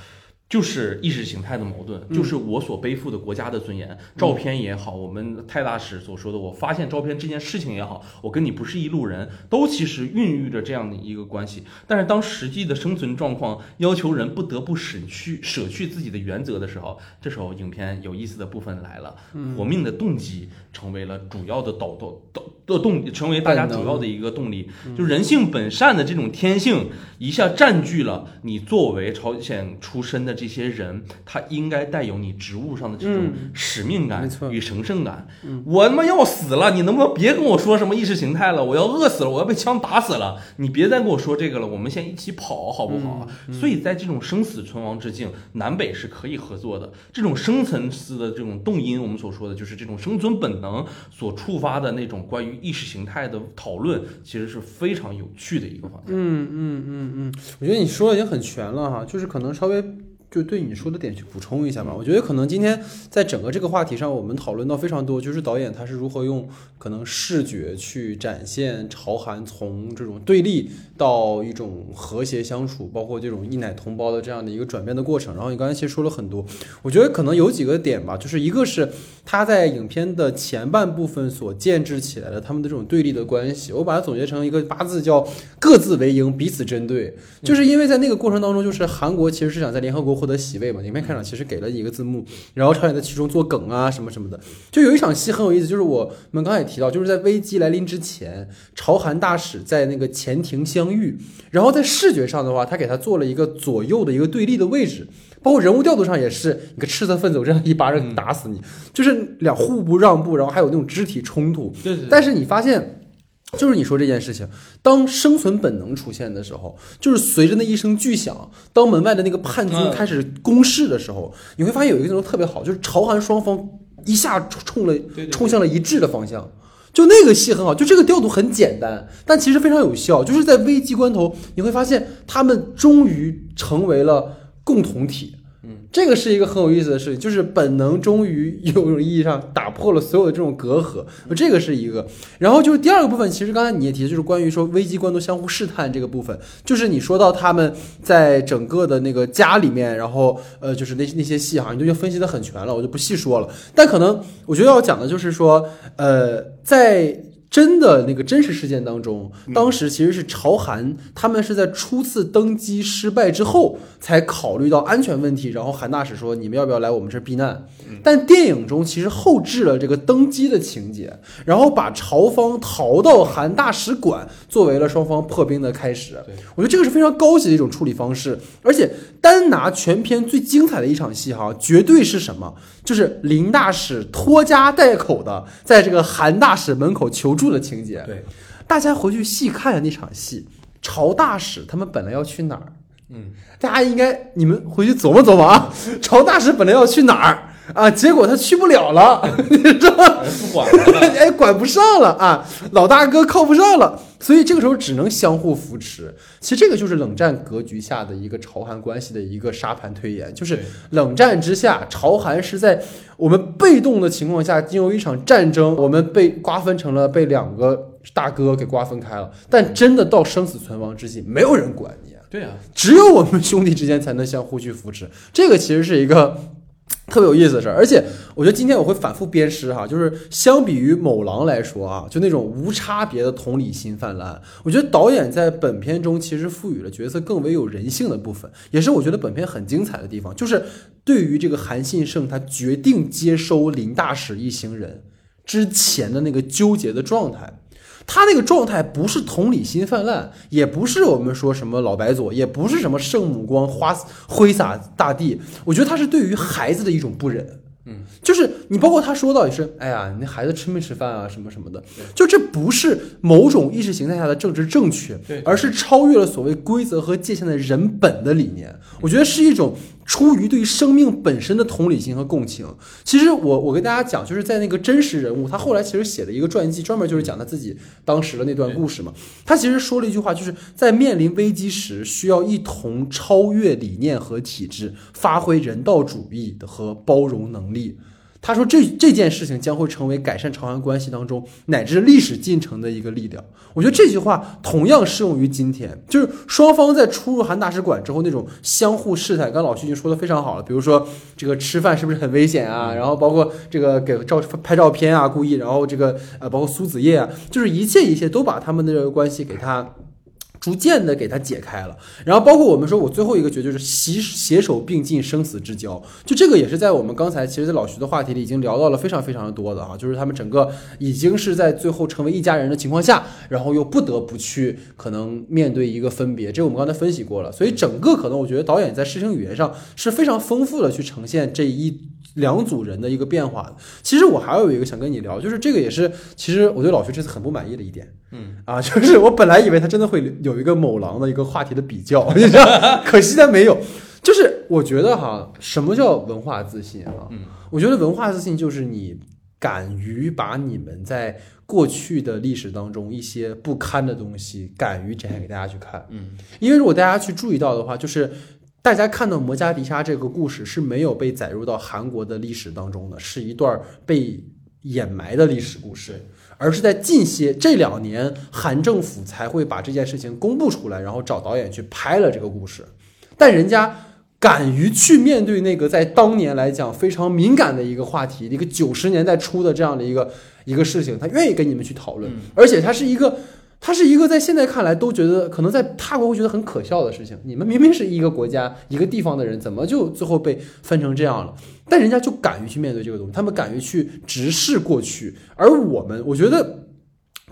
就是意识形态的矛盾，嗯。就是我所背负的国家的尊严。照片也好，我们泰大使所说的，我发现照片这件事情也好，我跟你不是一路人，都其实孕育着这样的一个关系。但是当实际的生存状况要求人不得不舍去舍去自己的原则的时候，这时候影片有意思的部分来了，活命的动机成为了主要的导导导的动，成为大家主要的一个动力，就人性本善的这种天性一下占据了你作为朝鲜出身的这些人，他应该带有你职务上的这种嗯使命感与神圣感。我他妈要死了，你能不能别跟我说什么意识形态了？我要饿死了，我要被枪打死了，你别再跟我说这个了。我们先一起跑，好不好啊？所以在这种生死存亡之境，南北是可以合作的。这种深层次的这种动因，我们所说的就是这种生存本能所触发的那种关于意识形态的讨论，其实是非常有趣的一个方向。嗯嗯嗯嗯，我觉得你说的已经很全了哈，就是可能稍微就对你说的点去补充一下吧。我觉得可能今天在整个这个话题上，我们讨论到非常多，就是导演他是如何用可能视觉去展现朝韩从这种对立到一种和谐相处，包括这种一奶同胞的这样的一个转变的过程。然后你刚才其实说了很多，我觉得可能有几个点吧，就是一个是他在影片的前半部分所建制起来的他们的这种对立的关系，我把它总结成一个八字叫“各自为营，彼此针对”。就是因为在那个过程当中，就是韩国其实是想在联合国获得席位嘛。影片开场其实给了一个字幕，然后朝鲜在其中做梗啊什么什么的。就有一场戏很有意思，就是我们刚才也提到，就是在危机来临之前，朝韩大使在那个前庭相遇，然后在视觉上的话，他给他做了一个左右的一个对立的位置。包括人物调度上也是，一个赤色分子，我这样一巴掌打死你，就是两互不让步，然后还有那种肢体冲突。对对对但是你发现，就是你说这件事情，当生存本能出现的时候，就是随着那一声巨响，当门外的那个叛军嗯开始攻势的时候，你会发现有一个地方特别好，就是朝韩双方一下冲了冲向了一致的方向。就那个戏很好，就这个调度很简单，但其实非常有效。就是在危机关头，你会发现他们终于成为了共同体。这个是一个很有意思的事情，就是本能终于有种意义上打破了所有的这种隔阂，这个是一个。然后就是第二个部分，其实刚才你也提，就是关于说危机关头相互试探这个部分，就是你说到他们在整个的那个家里面，然后呃，就是那那些戏哈，你都已经分析的很全了，我就不细说了。但可能我觉得要讲的就是说，呃，在。真的那个真实事件当中，当时其实是朝韩他们是在初次登机失败之后，才考虑到安全问题，然后韩大使说你们要不要来我们这儿避难？但电影中其实后置了这个登机的情节，然后把朝方逃到韩大使馆作为了双方破冰的开始。我觉得这个是非常高级的一种处理方式，而且单拿全片最精彩的一场戏哈，绝对是什么？就是林大使拖家带口的在这个韩大使门口求助的情节。对，大家回去细看那场戏，朝大使他们本来要去哪儿？嗯，大家应该你们回去琢磨琢磨啊。朝大使本来要去哪儿啊？结果他去不了了，你知道不管了，哎，管不上了啊，老大哥靠不上了，所以这个时候只能相互扶持。其实这个就是冷战格局下的一个朝韩关系的一个沙盘推演，就是冷战之下，朝韩是在我们被动的情况下进入一场战争，我们被瓜分成了被两个大哥给瓜分开了，但真的到生死存亡之际，没有人管你啊。对啊、只有我们兄弟之间才能相互去扶持，这个其实是一个特别有意思的事。而且我觉得今天我会反复鞭尸哈，就是相比于某狼来说啊，就那种无差别的同理心泛滥，我觉得导演在本片中其实赋予了角色更为有人性的部分，也是我觉得本片很精彩的地方，就是对于这个韩信胜他决定接收林大使一行人之前的那个纠结的状态。他那个状态不是同理心泛滥，也不是我们说什么老白左，也不是什么圣母光花挥洒大地。我觉得他是对于孩子的一种不忍。嗯，就是你包括他说到也是，哎呀，你那孩子吃没吃饭啊，什么什么的，就这不是某种意识形态下的政治正确，对而是超越了所谓规则和界限的人本的理念。我觉得是一种出于对生命本身的同理心和共情。其实我我跟大家讲，就是在那个真实人物，他后来其实写了一个传记，专门就是讲他自己当时的那段故事嘛。他其实说了一句话，就是在面临危机时，需要一同超越理念和体制，发挥人道主义的和包容能力。他说这这件事情将会成为改善朝韩关系当中乃至历史进程的一个力量。我觉得这句话同样适用于今天，就是双方在出入韩大使馆之后那种相互试探。刚老徐已经说的非常好了，比如说这个吃饭是不是很危险啊？然后包括这个给照拍照片啊，故意，然后这个呃，包括苏子叶啊，就是一切一切都把他们的这个关系给他。逐渐的给它解开了，然后包括我们说，我最后一个诀就是携携手并进，生死之交。就这个也是在我们刚才其实，在老徐的话题里已经聊到了非常非常的多的啊，就是他们整个已经是在最后成为一家人的情况下，然后又不得不去可能面对一个分别，这我们刚才分析过了。所以整个可能我觉得导演在视听语言上是非常丰富的去呈现这一两组人的一个变化的。其实我还有一个想跟你聊，就是这个也是其实我对老徐这次很不满意的一点。嗯啊，就是我本来以为他真的会有一个某狼的一个话题的比较，你知道，可惜他没有。就是我觉得哈，什么叫文化自信啊？嗯，我觉得文化自信就是你敢于把你们在过去的历史当中一些不堪的东西，敢于展现给大家去看。嗯，因为如果大家去注意到的话，就是大家看到摩加迪沙这个故事是没有被载入到韩国的历史当中的，是一段被掩埋的历史故事，而是在近些这两年，韩政府才会把这件事情公布出来，然后找导演去拍了这个故事。但人家敢于去面对那个在当年来讲非常敏感的一个话题，一个九十年代初的这样的一个一个事情，他愿意跟你们去讨论，而且他是一个。他是一个在现在看来都觉得可能在他国会觉得很可笑的事情。你们明明是一个国家、一个地方的人，怎么就最后被分成这样了？但人家就敢于去面对这个东西，他们敢于去直视过去，而我们，我觉得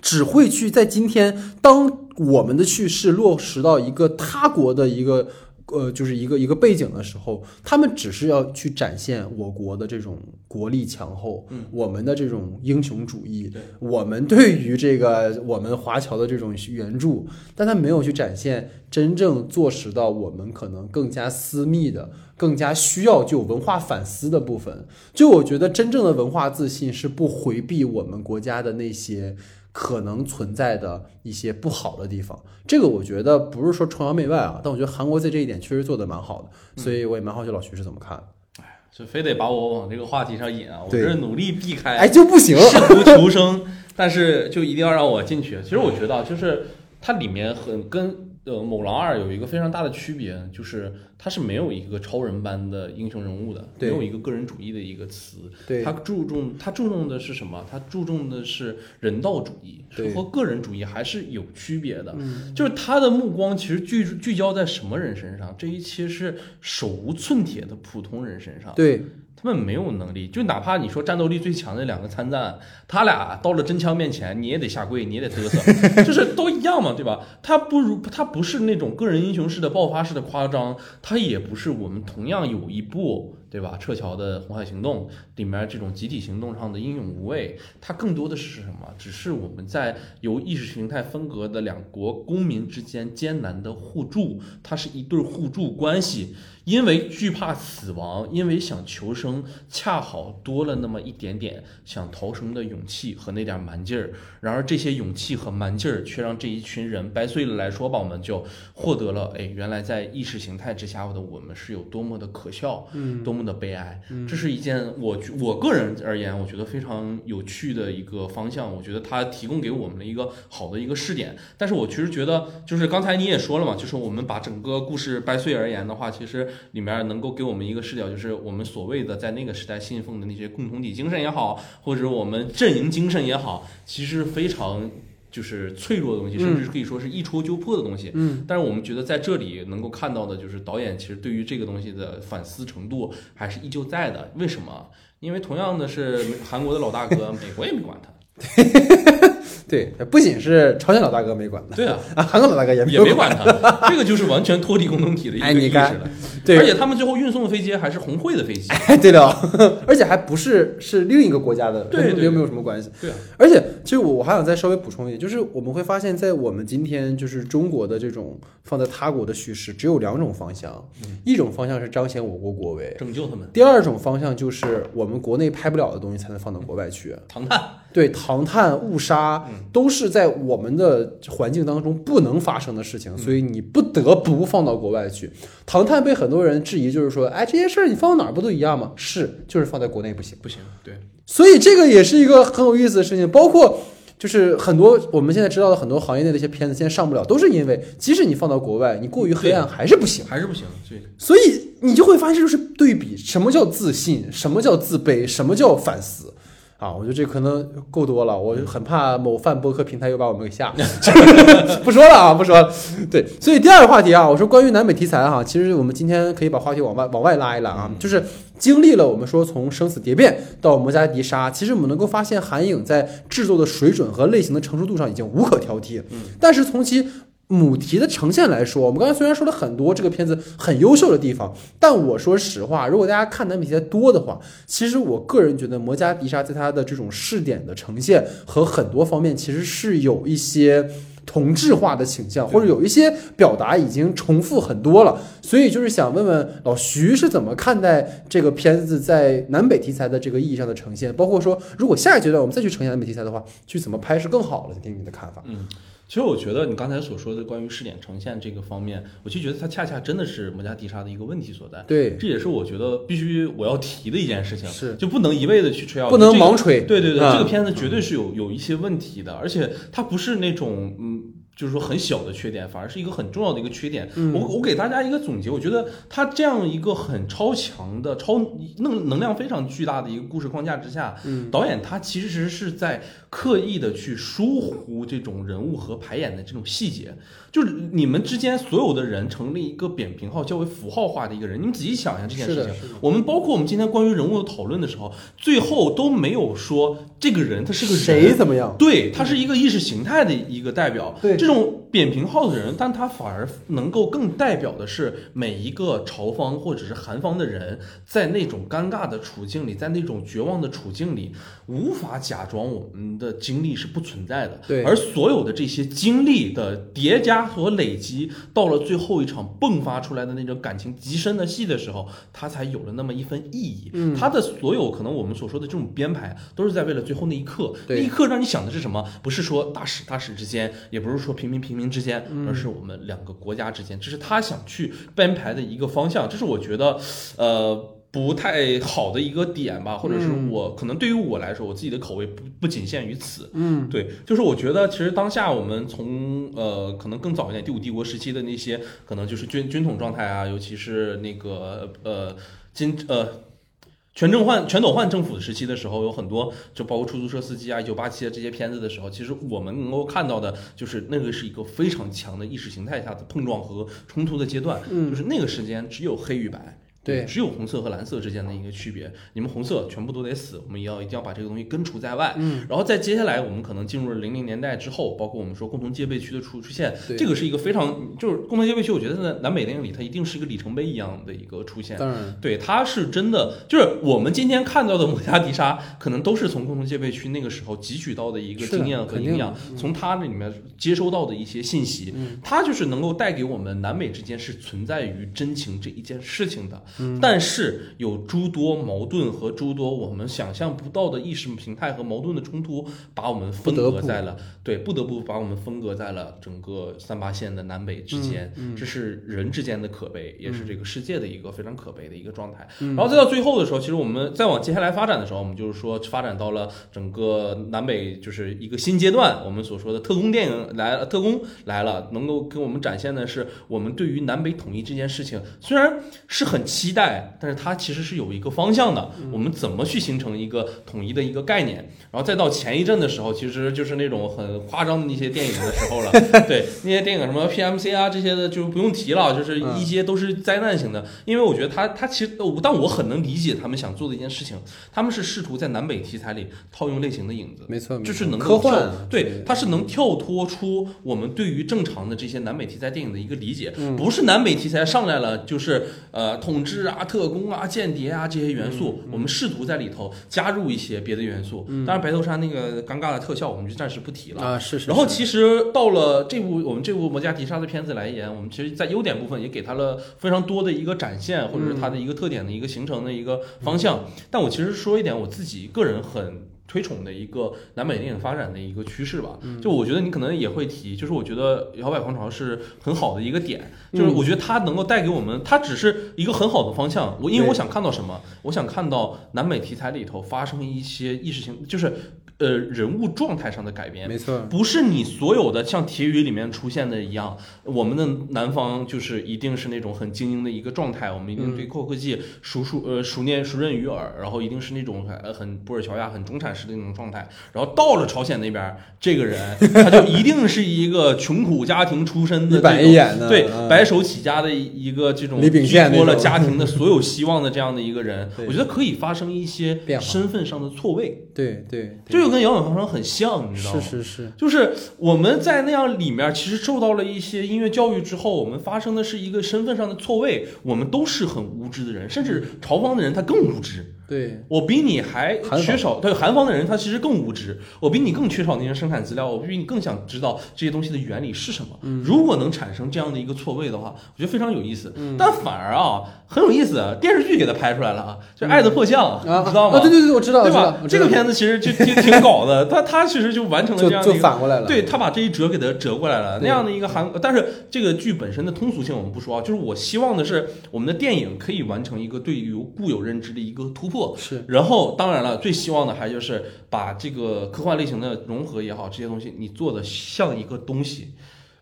只会去在今天，当我们的去世落实到一个他国的一个。呃，就是一个一个背景的时候，他们只是要去展现我国的这种国力强厚，嗯，我们的这种英雄主义，我们对于这个我们华侨的这种援助，但他没有去展现真正坐实到我们可能更加私密的、更加需要就文化反思的部分。就我觉得，真正的文化自信是不回避我们国家的那些。可能存在的一些不好的地方，这个我觉得不是说崇洋媚外啊，但我觉得韩国在这一点确实做的蛮好的，所以我也蛮好奇老徐是怎么看。哎，就非得把我往这个话题上引啊，我是努力避开，哎就不行，试图求生，但是就一定要让我进去。其实我觉得就是它里面很跟。呃，《某狼二》有一个非常大的区别，就是它是没有一个超人般的英雄人物的，没有一个个人主义的一个词。对，它注重他注重的是什么？他注重的是人道主义，和个人主义还是有区别的。就是他的目光其实聚聚焦在什么人身上？这一切是手无寸铁的普通人身上。对。他们没有能力，就哪怕你说战斗力最强的两个参战，他俩到了真枪面前，你也得下跪，你也得嘚瑟，就是都一样嘛，对吧？他不如他不是那种个人英雄式的爆发式的夸张，他它也不是我们同样有一部。对吧？撤侨的红海行动里面这种集体行动上的英勇无畏，它更多的是什么？只是我们在由意识形态分隔的两国公民之间艰难的互助，它是一对互助关系。因为惧怕死亡，因为想求生，恰好多了那么一点点想逃生的勇气和那点蛮劲儿。然而这些勇气和蛮劲儿，却让这一群人掰碎了来说吧，我们就获得了：哎，原来在意识形态之下的我们是有多么的可笑，嗯，多么。的悲哀，这是一件我我个人而言，我觉得非常有趣的一个方向。我觉得它提供给我们的一个好的一个试点。但是我其实觉得，就是刚才你也说了嘛，就是我们把整个故事掰碎而言的话，其实里面能够给我们一个视角，就是我们所谓的在那个时代信奉的那些共同体精神也好，或者我们阵营精神也好，其实非常。就是脆弱的东西，甚至可以说是一戳就破的东西。嗯，但是我们觉得在这里能够看到的，就是导演其实对于这个东西的反思程度还是依旧在的。为什么？因为同样的是韩国的老大哥，美国也没管他。对，不仅是朝鲜老大哥没管他，对啊，啊，韩国老大哥也也没管他，这个就是完全脱离共同体的一个 意识了。对，而且他们最后运送的飞机还是红会的飞机。对的，而且还不是是另一个国家的，对，又没有什么关系。对啊，而且其实我我还想再稍微补充一点，就是我们会发现，在我们今天就是中国的这种放在他国的叙事，只有两种方向，一种方向是彰显我国国威，拯救他们；第二种方向就是我们国内拍不了的东西才能放到国外去，唐探。对，唐探、误杀都是在我们的环境当中不能发生的事情，所以你不得不放到国外去。唐探被很多人质疑，就是说，哎，这些事儿你放到哪儿不都一样吗？是，就是放在国内不行，不行。对，所以这个也是一个很有意思的事情。包括就是很多我们现在知道的很多行业内的一些片子，现在上不了，都是因为即使你放到国外，你过于黑暗还是不行，还是不行。对，所以你就会发现，就是对比，什么叫自信，什么叫自卑，什么叫反思。啊，我觉得这可能够多了，我很怕某泛播客平台又把我们给下，不说了啊，不说了。对，所以第二个话题啊，我说关于南北题材哈，其实我们今天可以把话题往外往外拉一拉啊，就是经历了我们说从生死蝶变到摩加迪沙，其实我们能够发现韩影在制作的水准和类型的成熟度上已经无可挑剔，嗯，但是从其母题的呈现来说，我们刚才虽然说了很多这个片子很优秀的地方，但我说实话，如果大家看南比题材多的话，其实我个人觉得《摩加迪沙》在它的这种试点的呈现和很多方面，其实是有一些同质化的倾向，或者有一些表达已经重复很多了。所以就是想问问老徐是怎么看待这个片子在南北题材的这个意义上的呈现，包括说如果下一阶段我们再去呈现南北题材的话，去怎么拍是更好了？听你的看法。嗯。其实我觉得你刚才所说的关于试点呈现这个方面，我就觉得它恰恰真的是摩加迪沙的一个问题所在。对，这也是我觉得必须我要提的一件事情，是就不能一味的去吹啊，不能这个盲吹。对对对，啊这个片子绝对是有有一些问题的，而且它不是那种嗯。就是说很小的缺点，反而是一个很重要的一个缺点。嗯我我给大家一个总结，我觉得他这样一个很超强的、超能能量非常巨大的一个故事框架之下，嗯导演他其实是在刻意的去疏忽这种人物和排演的这种细节。就是你们之间所有的人成立一个扁平号、较为符号化的一个人，你们仔细想一下这件事情我们包括我们今天关于人物的讨论的时候，最后都没有说这个人他是个人谁怎么样？对，他是一个意识形态的一个代表。对这种扁平号的人，但他反而能够更代表的是每一个朝方或者是韩方的人，在那种尴尬的处境里，在那种绝望的处境里，无法假装我们的经历是不存在的。对而所有的这些经历的叠加和累积，到了最后一场迸发出来的那种感情极深的戏的时候，他才有了那么一份意义。嗯它的所有可能我们所说的这种编排，都是在为了最后那一刻。那对一刻让你想的是什么？不是说大使大使之间，也不是说平民平民之间，嗯而是我们两个国家之间。这是他想去编排的一个方向。这是我觉得，呃。不太好的一个点吧，或者是嗯我可能对于我来说，我自己的口味不不仅限于此，嗯，对，就是我觉得其实当下我们从呃可能更早一点第五帝国时期的那些可能就是军军统状态啊，尤其是那个呃金呃。全正焕、全斗焕政府时期的时候，有很多就包括出租车司机啊、一九八七啊这些片子的时候，其实我们能够看到的，就是那个是一个非常强的意识形态下的碰撞和冲突的阶段，嗯。就是那个时间只有黑与白，对只有红色和蓝色之间的一个区别。你们红色全部都得死，我们也要一定要把这个东西根除在外。嗯，然后再接下来，我们可能进入了零零年代之后，包括我们说共同戒备区的出出现，对这个是一个非常就是共同戒备区，我觉得在南北电影里它一定是一个里程碑一样的一个出现。当然，对，它是真的，就是我们今天看到的摩加迪沙，可能都是从共同戒备区那个时候汲取到的一个经验和营养，嗯从它那里面接收到的一些信息，嗯它就是能够带给我们南北之间是存在于真情这一件事情的。嗯但是有诸多矛盾和诸多我们想象不到的意识形态和矛盾的冲突，把我们分隔在了对，不得不把我们分隔在了整个三八线的南北之间。嗯嗯这是人之间的可悲，也是这个世界的一个非常可悲的一个状态。嗯然后再到最后的时候，其实我们再往接下来发展的时候，我们就是说发展到了整个南北就是一个新阶段。我们所说的特工电影来了，特工来了，能够给我们展现的是我们对于南北统一这件事情，虽然是很期待，但是它其实是有一个方向的。我们怎么去形成一个统一的一个概念？然后再到前一阵的时候，其实就是那种很夸张的那些电影的时候了。对，那些电影什么 PMC 啊这些的就不用提了，就是嗯一些都是灾难型的。因为我觉得他他其实，呃但我很能理解他们想做的一件事情，他们是试图在南北题材里套用类型的影子。没错，就是能科幻，对，它是能跳脱出我们对于正常的这些南北题材电影的一个理解，嗯不是南北题材上来了就是呃统治啊、特工啊、间谍啊这些元素，嗯我们试图在里头加入一些别的元素。当然，白头山那个尴尬的特效，我们就暂时不提了。啊，是是。是然后其实到了这部我们这部摩加迪沙的片子来言，我们其实，在优点部分也给它了非常多的一个展现，或者是它的一个特点的一个形成的一个方向。但我其实说一点我自己个人很。推崇的一个南北电影发展的一个趋势吧，就我觉得你可能也会提，就是我觉得摇摆狂潮是很好的一个点，就是我觉得它能够带给我们，它只是一个很好的方向。我因为我想看到什么，我想看到南美题材里头发生一些意识形，就是呃人物状态上的改变，没错，不是你所有的像铁语里面出现的一样，我们的南方就是一定是那种很精英的一个状态，我们一定对高科技熟熟呃熟念熟稔于耳，然后一定是那种很很布尔乔亚很中产式的那种状态。然后到了朝鲜那边，这个人 他就一定是一个穷苦家庭出身的一板这种。一眼的，对，嗯。白手起家的一个这种寄托了家庭的 所有希望的这样的一个人，我觉得可以发生一些身份上的错位，对对，这就跟摇滚方程很像，你知道吗？是是是，就是我们在那样里面，其实受到了一些音乐教育之后，我们发生的是一个身份上的错位。我们都是很无知的人，甚至朝方的人他更无知。对我比你还缺少，对韩方的人他其实更无知。我比你更缺少那些生产资料，我比你更想知道这些东西的原理是什么。嗯如果能产生这样的一个错位的话，我觉得非常有意思。但反而啊，很有意思，电视剧给他拍出来了啊，就《爱的迫降》，啊你知道吗？啊，对对对，我知道，对吧？这个片子其实就挺挺搞的，他他其实就完成了就就这样的一个。反过来了。对他把这一折给他折过来了，那样的一个韩，但是这个剧本身的通俗性我们不说啊，就是我希望的是我们的电影可以完成一个对于固有认知的一个突破，是。然后当然了，最希望的还就是把这个科幻类型的融合也好，这些东西你做的像一个东西，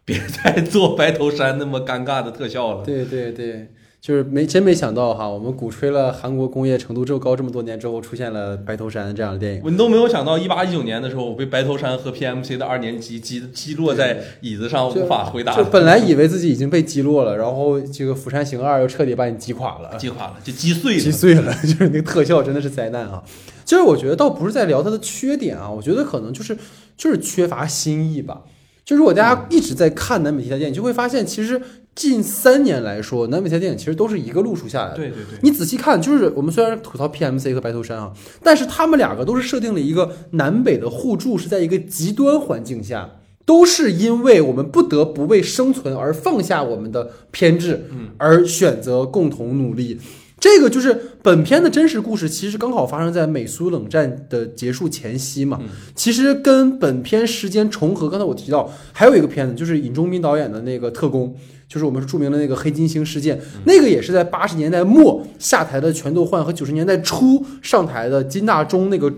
别再做白头山那么尴尬的特效了。对对对，就是没真没想到哈，我们鼓吹了韩国工业程度这么高这么多年之后，出现了白头山这样的电影。我都没有想到，一八一九年的时候，我被白头山和 PMC 的二年级击击落在椅子上，无法回答就，本来以为自己已经被击落了，然后这个《釜山行二》又彻底把你击垮了。击垮了，就击碎了。击碎了，就是那个特效真的是灾难啊！其实我觉得倒不是在聊它的缺点啊，我觉得可能就是就是缺乏新意吧。就如果大家一直在看南北题材电影，就会发现其实近三年来说，南北题材电影其实都是一个路数下来的。对对对，你仔细看，就是我们虽然吐槽 PMC 和白头山啊，但是他们两个都是设定了一个南北的互助，是在一个极端环境下，都是因为我们不得不为生存而放下我们的偏执，嗯，而选择共同努力。这个就是本片的真实故事，其实刚好发生在美苏冷战的结束前夕嘛。嗯其实跟本片时间重合。刚才我提到还有一个片子，就是尹中斌导演的那个《特工》，就是我们著名的那个黑金星事件，那个也是在八十年代末下台的全斗焕和九十年代初上台的金大中那个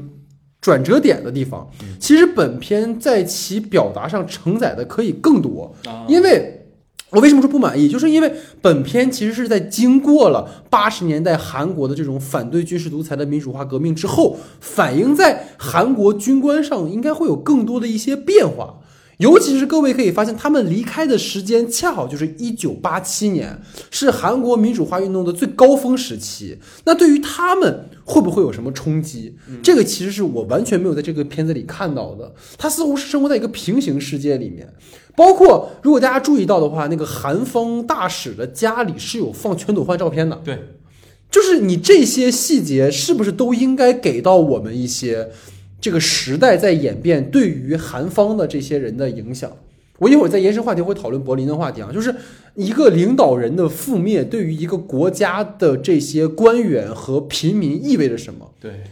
转折点的地方。其实本片在其表达上承载的可以更多，啊因为。我为什么说不满意？就是因为本片其实是在经过了八十年代韩国的这种反对军事独裁的民主化革命之后，反映在韩国军官上应该会有更多的一些变化。尤其是各位可以发现，他们离开的时间恰好就是一九八七年，是韩国民主化运动的最高峰时期。那对于他们会不会有什么冲击？这个其实是我完全没有在这个片子里看到的。他似乎是生活在一个平行世界里面。包括如果大家注意到的话，那个韩方大使的家里是有放全斗焕照片的。对，就是你这些细节是不是都应该给到我们一些这个时代在演变对于韩方的这些人的影响？我一会儿在延伸话题会讨论柏林的话题啊，就是一个领导人的覆灭对于一个国家的这些官员和平民意味着什么？对，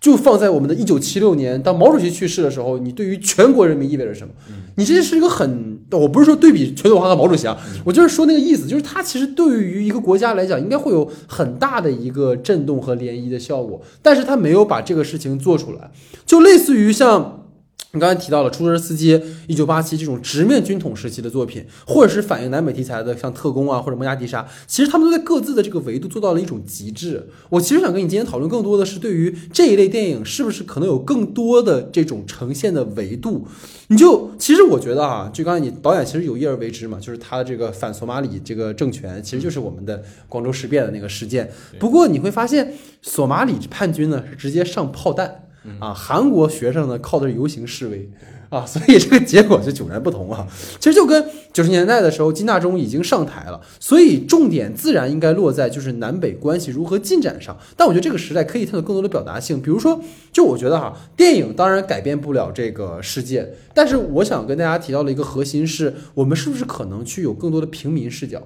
就放在我们的一九七六年，当毛主席去世的时候，你对于全国人民意味着什么？你这是一个很，我不是说对比全斗焕和毛主席啊，我就是说那个意思，就是他其实对于一个国家来讲，应该会有很大的一个震动和涟漪的效果，但是他没有把这个事情做出来，就类似于像。你刚才提到了出租车司机、一九八七这种直面军统时期的作品，或者是反映南北题材的，像特工啊或者蒙加迪沙，其实他们都在各自的这个维度做到了一种极致。我其实想跟你今天讨论更多的是对于这一类电影是不是可能有更多的这种呈现的维度。你就其实我觉得啊，就刚才你导演其实有意而为之嘛，就是他的这个反索马里这个政权，其实就是我们的广州事变的那个事件。不过你会发现，索马里叛军呢是直接上炮弹。啊，韩国学生呢靠的是游行示威啊，所以这个结果就迥然不同啊。其实就跟九十年代的时候金大中已经上台了，所以重点自然应该落在就是南北关系如何进展上。但我觉得这个时代可以探索更多的表达性，比如说，就我觉得哈，电影当然改变不了这个世界，但是我想跟大家提到的一个核心是，我们是不是可能去有更多的平民视角。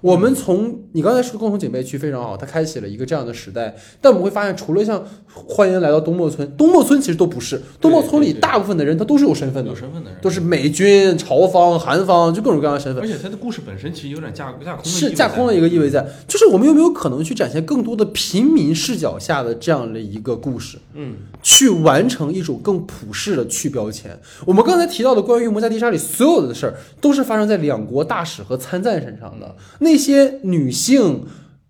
我们从你刚才说共同警备区非常好，它开启了一个这样的时代。但我们会发现，除了像欢迎来到东莫村，东莫村其实都不是。东莫村里大部分的人他都是有身份的有，身份的人都是美军、朝方、韩方，就各种各样的身份而。且他的故事本身其实有点架架空是架空了一个意味在，就是我们有没有可能去展现更多的平民视角下的这样的一个故事？嗯，去完成一种更普世的去标签。我们刚才提到的关于摩加迪沙里所有的事儿，都是发生在两国大使和参赞身上的。那些女性、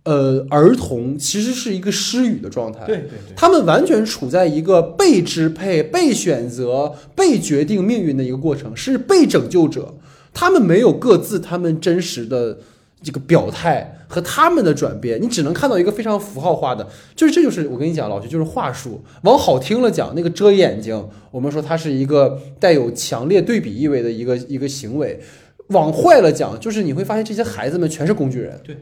呃儿童，其实是一个失语的状态。对对对，他们完全处在一个被支配、被选择、被决定命运的一个过程，是被拯救者。他们没有各自他们真实的这个表态和他们的转变，你只能看到一个非常符号化的，就是这就是我跟你讲，老徐就是话术。往好听了讲，那个遮眼睛，我们说它是一个带有强烈对比意味的一个一个行为；往坏了讲，就是你会发现这些孩子们全是工具人。对。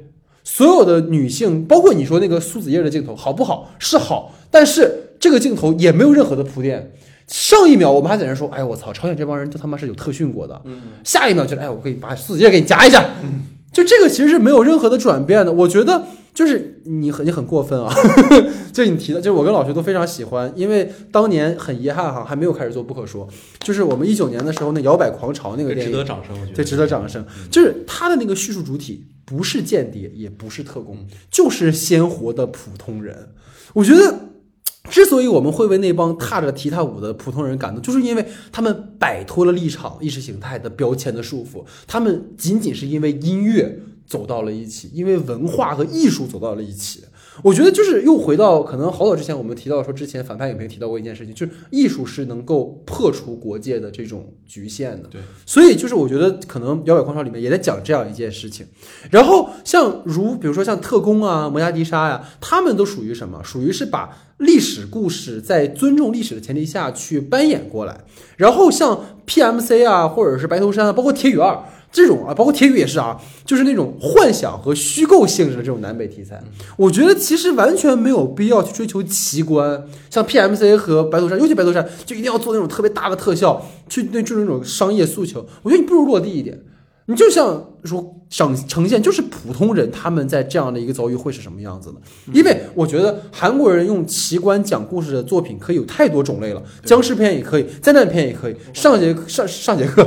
所有的女性，包括你说那个苏子叶的镜头，好不好？是好，但是这个镜头也没有任何的铺垫。上一秒我们还在那说，哎我操，朝鲜这帮人都他妈是有特训过的。嗯，下一秒觉得，哎，我可以把苏子叶给你夹一下。嗯就这个其实是没有任何的转变的。我觉得，就是你很你很过分啊！就你提的，就是我跟老徐都非常喜欢，因为当年很遗憾哈，还没有开始做不可说，就是我们一九年的时候那摇摆狂潮那个电影，值得掌声，我觉得对，值得掌声。就是他的那个叙述主体不是间谍，也不是特工，就是鲜活的普通人。我觉得。之所以我们会为那帮踏着踢踏舞的普通人感动，就是因为他们摆脱了立场、意识形态的标签的束缚，他们仅仅是因为音乐走到了一起，因为文化和艺术走到了一起。我觉得就是又回到可能好早之前我们提到说，之前反派影评提到过一件事情，就是艺术是能够破除国界的这种局限的。对，所以就是我觉得可能《摇摆狂潮》里面也在讲这样一件事情。然后像如比如说像特工啊、摩加迪沙呀，他们都属于什么？属于是把历史故事在尊重历史的前提下去搬演过来。然后像 PMC 啊，或者是白头山啊，包括铁雨二。这种啊，包括铁雨也是啊，就是那种幻想和虚构性质的这种南北题材，我觉得其实完全没有必要去追求奇观。像 PMC 和白头山，尤其白头山，就一定要做那种特别大的特效，去对就是那种商业诉求。我觉得你不如落地一点。你就像说呈呈现，就是普通人他们在这样的一个遭遇会是什么样子的？因为我觉得韩国人用奇观讲故事的作品可以有太多种类了，僵尸片也可以，灾难片也可以。上节上上节课，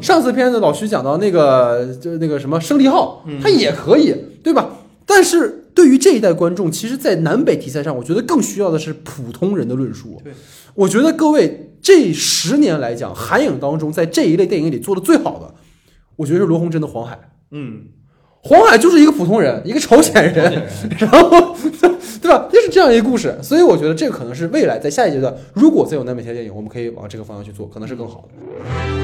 上次片子老徐讲到那个就是那个什么胜利号，它也可以，对吧？但是对于这一代观众，其实，在南北题材上，我觉得更需要的是普通人的论述。对，我觉得各位这十年来讲，韩影当中在这一类电影里做的最好的。我觉得是罗洪真的《黄海》，嗯，黄海就是一个普通人，一个朝鲜人，然后对吧？就是这样一个故事，所以我觉得这个可能是未来在下一阶段，如果再有南北天电影，我们可以往这个方向去做，可能是更好的。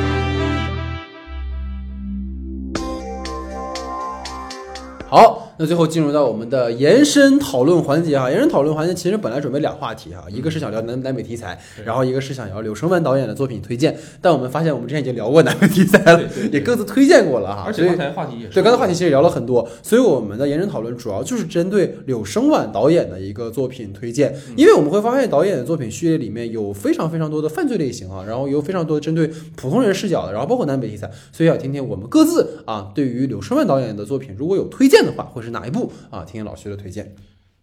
好，那最后进入到我们的延伸讨论环节哈。延伸讨论环节其实本来准备两话题哈，一个是想聊南南北题材，然后一个是想聊柳生万导演的作品推荐。但我们发现我们之前已经聊过南北题材了，也各自推荐过了哈。而且刚才话题也是对，刚才话题其实聊了很多，所以我们的延伸讨论主要就是针对柳生万导演的一个作品推荐。因为我们会发现导演的作品序列里面有非常非常多的犯罪类型啊，然后有非常多针对普通人视角的，然后包括南北题材，所以要听听我们各自啊对于柳生万导演的作品如果有推荐的话，会是哪一部啊？听听老徐的推荐。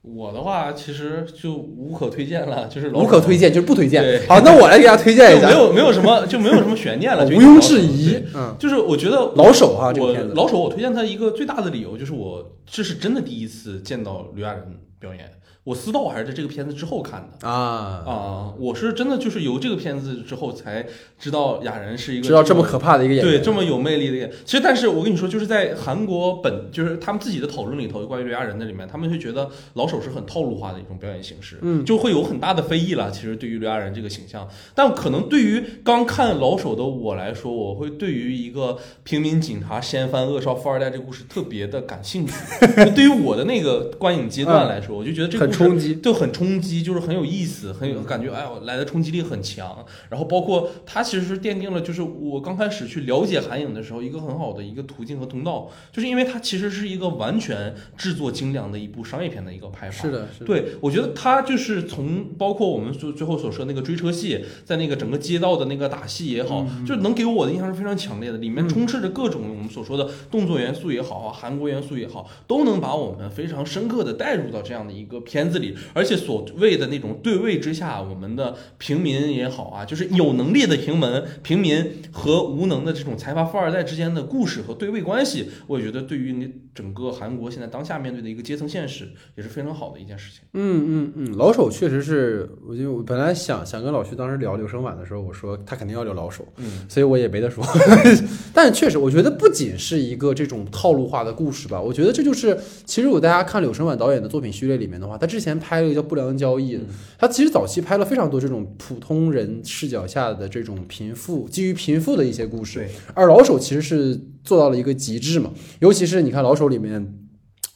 我的话其实就无可推荐了，就是无可推荐，就是不推荐。好，那我来给大家推荐一下，没有没有什么就没有什么悬念了，就毋庸置疑。嗯，就是我觉得老手哈，这个我片子老手，我推荐他一个最大的理由就是我这是真的第一次见到刘亚仁表演。我私道还是在这个片子之后看的啊，啊，我是真的就是由这个片子之后才知道雅人是一个知道这么可怕的一个演员，对这么有魅力的演。其实，但是我跟你说，就是在韩国本就是他们自己的讨论里头，关于刘亚仁的里面，他们会觉得老手是很套路化的一种表演形式，嗯，就会有很大的非议了。其实对于刘亚仁这个形象，但可能对于刚看老手的我来说，我会对于一个平民警察掀翻恶少富二代这个故事特别的感兴趣。对于我的那个观影阶段来说，我就觉得这个很冲击，就很。冲击就是很有意思，很有感觉，哎呦，来的冲击力很强。然后包括它其实是奠定了，就是我刚开始去了解韩影的时候，一个很好的一个途径和通道，就是因为它其实是一个完全制作精良的一部商业片的一个拍法。是的，是的。对，我觉得它就是从包括我们最最后所说那个追车戏，在那个整个街道的那个打戏也好，就能给我的印象是非常强烈的，里面充斥着各种我们所说的动作元素也好啊，韩国元素也好，都能把我们非常深刻的带入到这样的一个片子里，而且所谓的那种对位之下，我们的平民也好啊，就是有能力的平民、平民和无能的这种财阀富二代之间的故事和对位关系，我觉得对于你整个韩国现在当下面对的一个阶层现实，也是非常好的一件事情。嗯嗯嗯，老手确实是，我就我本来想想跟老徐当时聊柳生晚的时候，我说他肯定要留老手，嗯，所以我也没得说。但确实，我觉得不仅是一个这种套路化的故事吧，我觉得这就是其实我大家看柳生晚导演的作品序列里面的话，他之前拍了一个叫《不良交易》。他其实早期拍了非常多这种普通人视角下的这种贫富基于贫富的一些故事，而老手其实是做到了一个极致嘛。尤其是你看老手里面，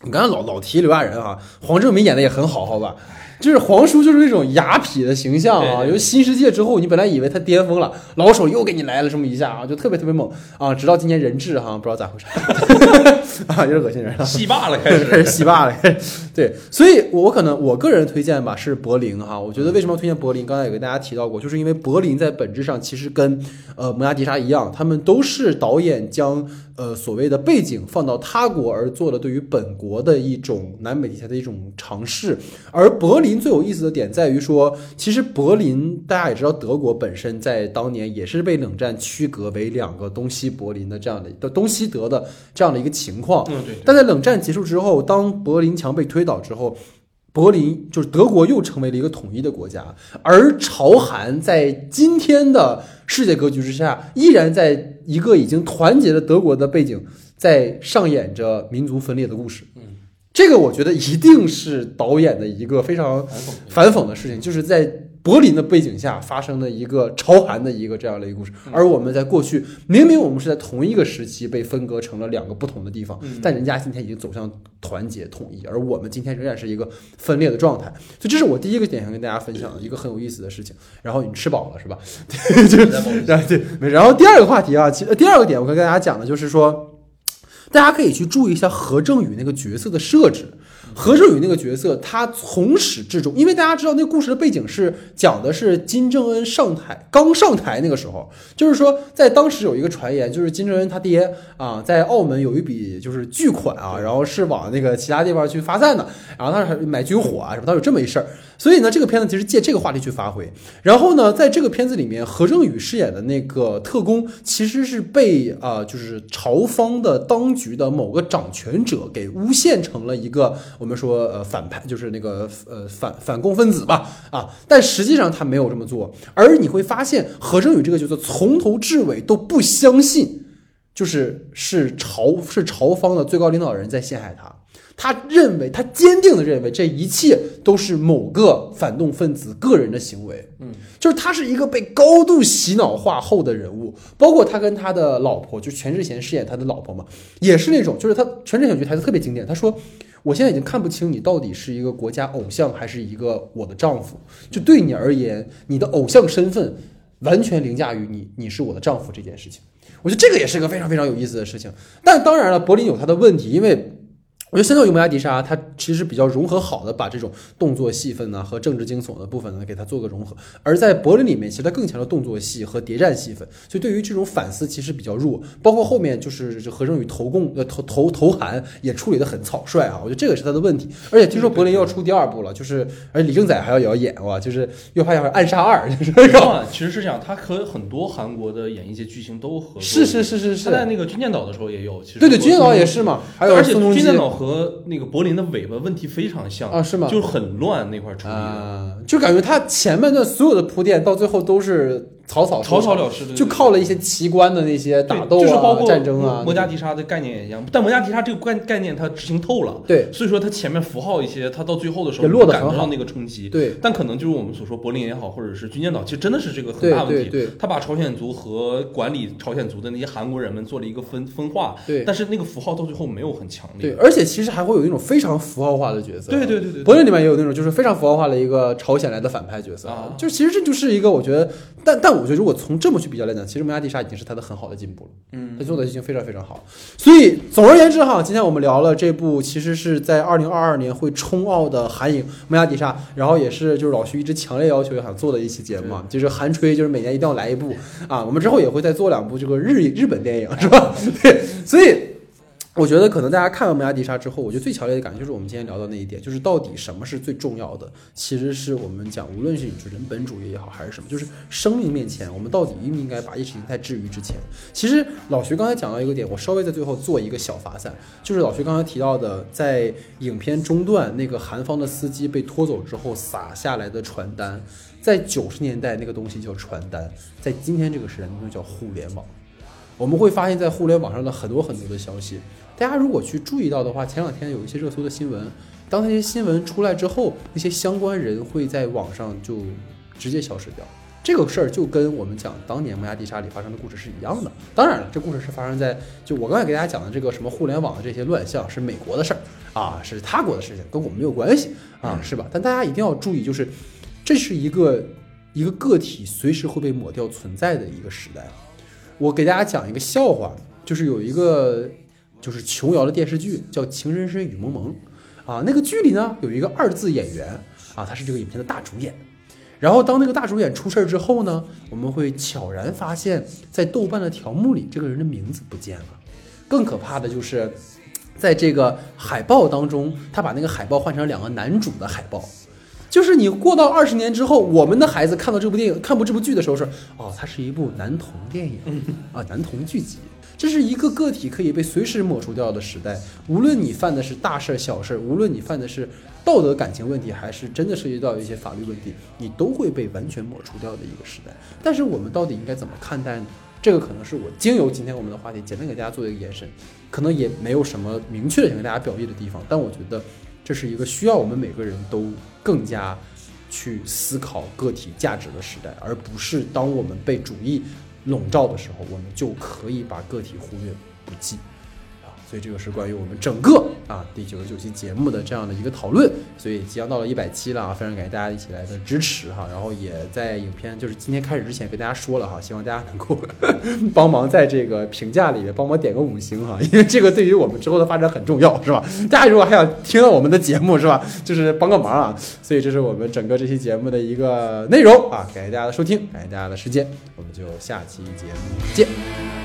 你刚才老老提刘亚仁啊，黄正明演的也很好，好吧？就是黄叔就是那种雅痞的形象啊。由新世界之后，你本来以为他巅峰了，老手又给你来了这么一下啊，就特别特别猛啊。直到今年人质哈，不知道咋回事。啊，有点恶心人了。戏霸了，开开始始。戏霸了，对，所以我可能我个人推荐吧是柏林哈，我觉得为什么要推荐柏林？刚才也跟大家提到过，就是因为柏林在本质上其实跟呃蒙娜迪莎一样，他们都是导演将呃所谓的背景放到他国而做了对于本国的一种南北题材的一种尝试。而柏林最有意思的点在于说，其实柏林大家也知道，德国本身在当年也是被冷战区隔为两个东西柏林的这样的的东西德的这样的一个情况。嗯，对，但在冷战结束之后，当柏林墙被推倒之后，柏林就是德国又成为了一个统一的国家，而朝韩在今天的世界格局之下，依然在一个已经团结的德国的背景，在上演着民族分裂的故事。嗯，这个我觉得一定是导演的一个非常。反讽的事情，就是在柏林的背景下发生的一个朝韩的一个这样的一个故事，而我们在过去明明我们是在同一个时期被分割成了两个不同的地方，嗯但人家今天已经走向团结统一，而我们今天仍然是一个分裂的状态，所以这是我第一个点想跟大家分享的一个很有意思的事情。然后你吃饱了是吧？就是在某一然后对，然后第二个话题啊，其实第二个点我跟大家讲的就是说，大家可以去注意一下何正宇那个角色的设置。何正宇那个角色，他从始至终，因为大家知道那个故事的背景是讲的是金正恩上台刚上台那个时候，就是说在当时有一个传言，就是金正恩他爹啊，在澳门有一笔就是巨款啊，然后是往那个其他地方去发散的，然后他是买军火啊什么，他有这么一事儿。所以呢，这个片子其实借这个话题去发挥。然后呢，在这个片子里面，何正宇饰演的那个特工，其实是被啊、就是朝方的当局的某个掌权者给诬陷成了一个我们说呃反派，就是那个呃反反共分子吧啊。但实际上他没有这么做，而你会发现何正宇这个角色从头至尾都不相信。就是是朝是朝方的最高领导人在陷害他，他认为他坚定的认为这一切都是某个反动分子个人的行为，嗯，就是他是一个被高度洗脑化后的人物，包括他跟他的老婆，就全智贤饰演他的老婆嘛，也是那种，就是他全智贤有句台词特别经典，他说。我现在已经看不清你到底是一个国家偶像还是一个我的丈夫。就对你而言，你的偶像身份完全凌驾于你你是我的丈夫这件事情。我觉得这个也是一个非常非常有意思的事情。但当然了，柏林有他的问题，因为我觉得相较于蒙亚迪莎，它其实比较融合好的把这种动作戏份呢和政治惊悚的部分呢给它做个融合。而在柏林里面，其实它更强调动作戏和谍战戏份，所以对于这种反思其实比较弱。包括后面就是这何正宇投共呃投投投韩也处理的很草率啊，我觉得这个是他的问题。而且听说柏林要出第二部了，就是而且李正宰还要也要演哇，就是又怕要是暗杀二，就是其实是这样，他和很多韩国的演艺界巨星都合作。是是是是是他，在那个军舰岛的时候也有，其实对对，军舰岛也是嘛，还有而且军舰岛和那个柏林的尾巴问题非常像啊是吗？就是很乱那块儿处理的，啊，就感觉他前面的所有的铺垫到最后都是草草草草了，事，就靠了一些奇观的那些打斗啊就是包啊、括战争啊。摩加迪沙的概念也一样，但摩加迪沙这个概概念它执行透了，对所以说它前面符号一些，它到最后的时候也落得很好感得到那个冲击。对但可能就是我们所说柏林也好，或者是军舰岛，其实真的是这个很对大问题。对对他把朝鲜族和管理朝鲜族的那些韩国人们做了一个分分化，对但是那个符号到最后没有很强烈。对，而且其实还会有一种非常符号化的角色。对对对对对柏林里面也有那种就是非常符号化的一个朝鲜来的反派角色啊就其实这就是一个我觉得，但但我觉得如果从这么去比较来讲，其实蒙亚迪莎已经是他的很好的进步了。嗯，他做的已经非常非常好。所以总而言之哈，今天我们聊了这部其实是在二零二二年会冲奥的韩影《蒙亚迪莎》，然后也是就是老徐一直强烈要求想做的一期节目嘛，就是韩吹，就是每年一定要来一部啊。我们之后也会再做两部这个日日本电影是吧？对，所以。我觉得可能大家看完《蒙亚迪莎》之后，我觉得最强烈的感觉就是我们今天聊到那一点，就是到底什么是最重要的？其实是我们讲，无论是你是人本主义也好，还是什么，就是生命面前，我们到底应不应该把意识形态置于之前？其实老徐刚才讲到一个点，我稍微在最后做一个小发散，就是老徐刚才提到的，在影片中段那个韩方的司机被拖走之后撒下来的传单，在九十年代那个东西叫传单，在今天这个时代，那叫互联网。我们会发现，在互联网上的很多很多的消息，大家如果去注意到的话，前两天有一些热搜的新闻，当那些新闻出来之后，那些相关人会在网上就直接消失掉。这个事儿就跟我们讲当年蒙亚迪莎里发生的故事是一样的。当然了，这故事是发生在就我刚才给大家讲的这个什么互联网的这些乱象是美国的事儿啊，是他国的事情，跟我们没有关系啊，是吧？但大家一定要注意，就是这是一个一个个体随时会被抹掉存在的一个时代。我给大家讲一个笑话，就是有一个就是琼瑶的电视剧，叫《情深深雨蒙蒙》啊。那个剧里呢有一个二字演员啊，他是这个影片的大主演。然后当那个大主演出事儿之后呢，我们会悄然发现，在豆瓣的条目里，这个人的名字不见了。更可怕的就是，在这个海报当中，他把那个海报换成两个男主的海报。就是你过到二十年之后，我们的孩子看到这部电影、看过这部剧的时候是，哦，它是一部男童电影啊，男童剧集。这是一个个体可以被随时抹除掉的时代，无论你犯的是大事儿、小事儿，无论你犯的是道德感情问题，还是真的涉及到一些法律问题，你都会被完全抹除掉的一个时代。但是我们到底应该怎么看待呢？这个可能是我经由今天我们的话题，简单给大家做一个延伸，可能也没有什么明确的想跟大家表意的地方，但我觉得这是一个需要我们每个人都更加去思考个体价值的时代，而不是当我们被主义笼罩的时候，我们就可以把个体忽略不计。所以这个是关于我们整个啊第九十九期节目的这样的一个讨论，所以即将到了一百期了啊，非常感谢大家一起来的支持哈，然后也在影片就是今天开始之前跟大家说了哈，希望大家能够帮忙在这个评价里面帮忙点个五星哈，因为这个对于我们之后的发展很重要，是吧？大家如果还想听到我们的节目是吧，就是帮个忙啊，所以这是我们整个这期节目的一个内容啊，感谢大家的收听，感谢大家的时间，我们就下期节目见。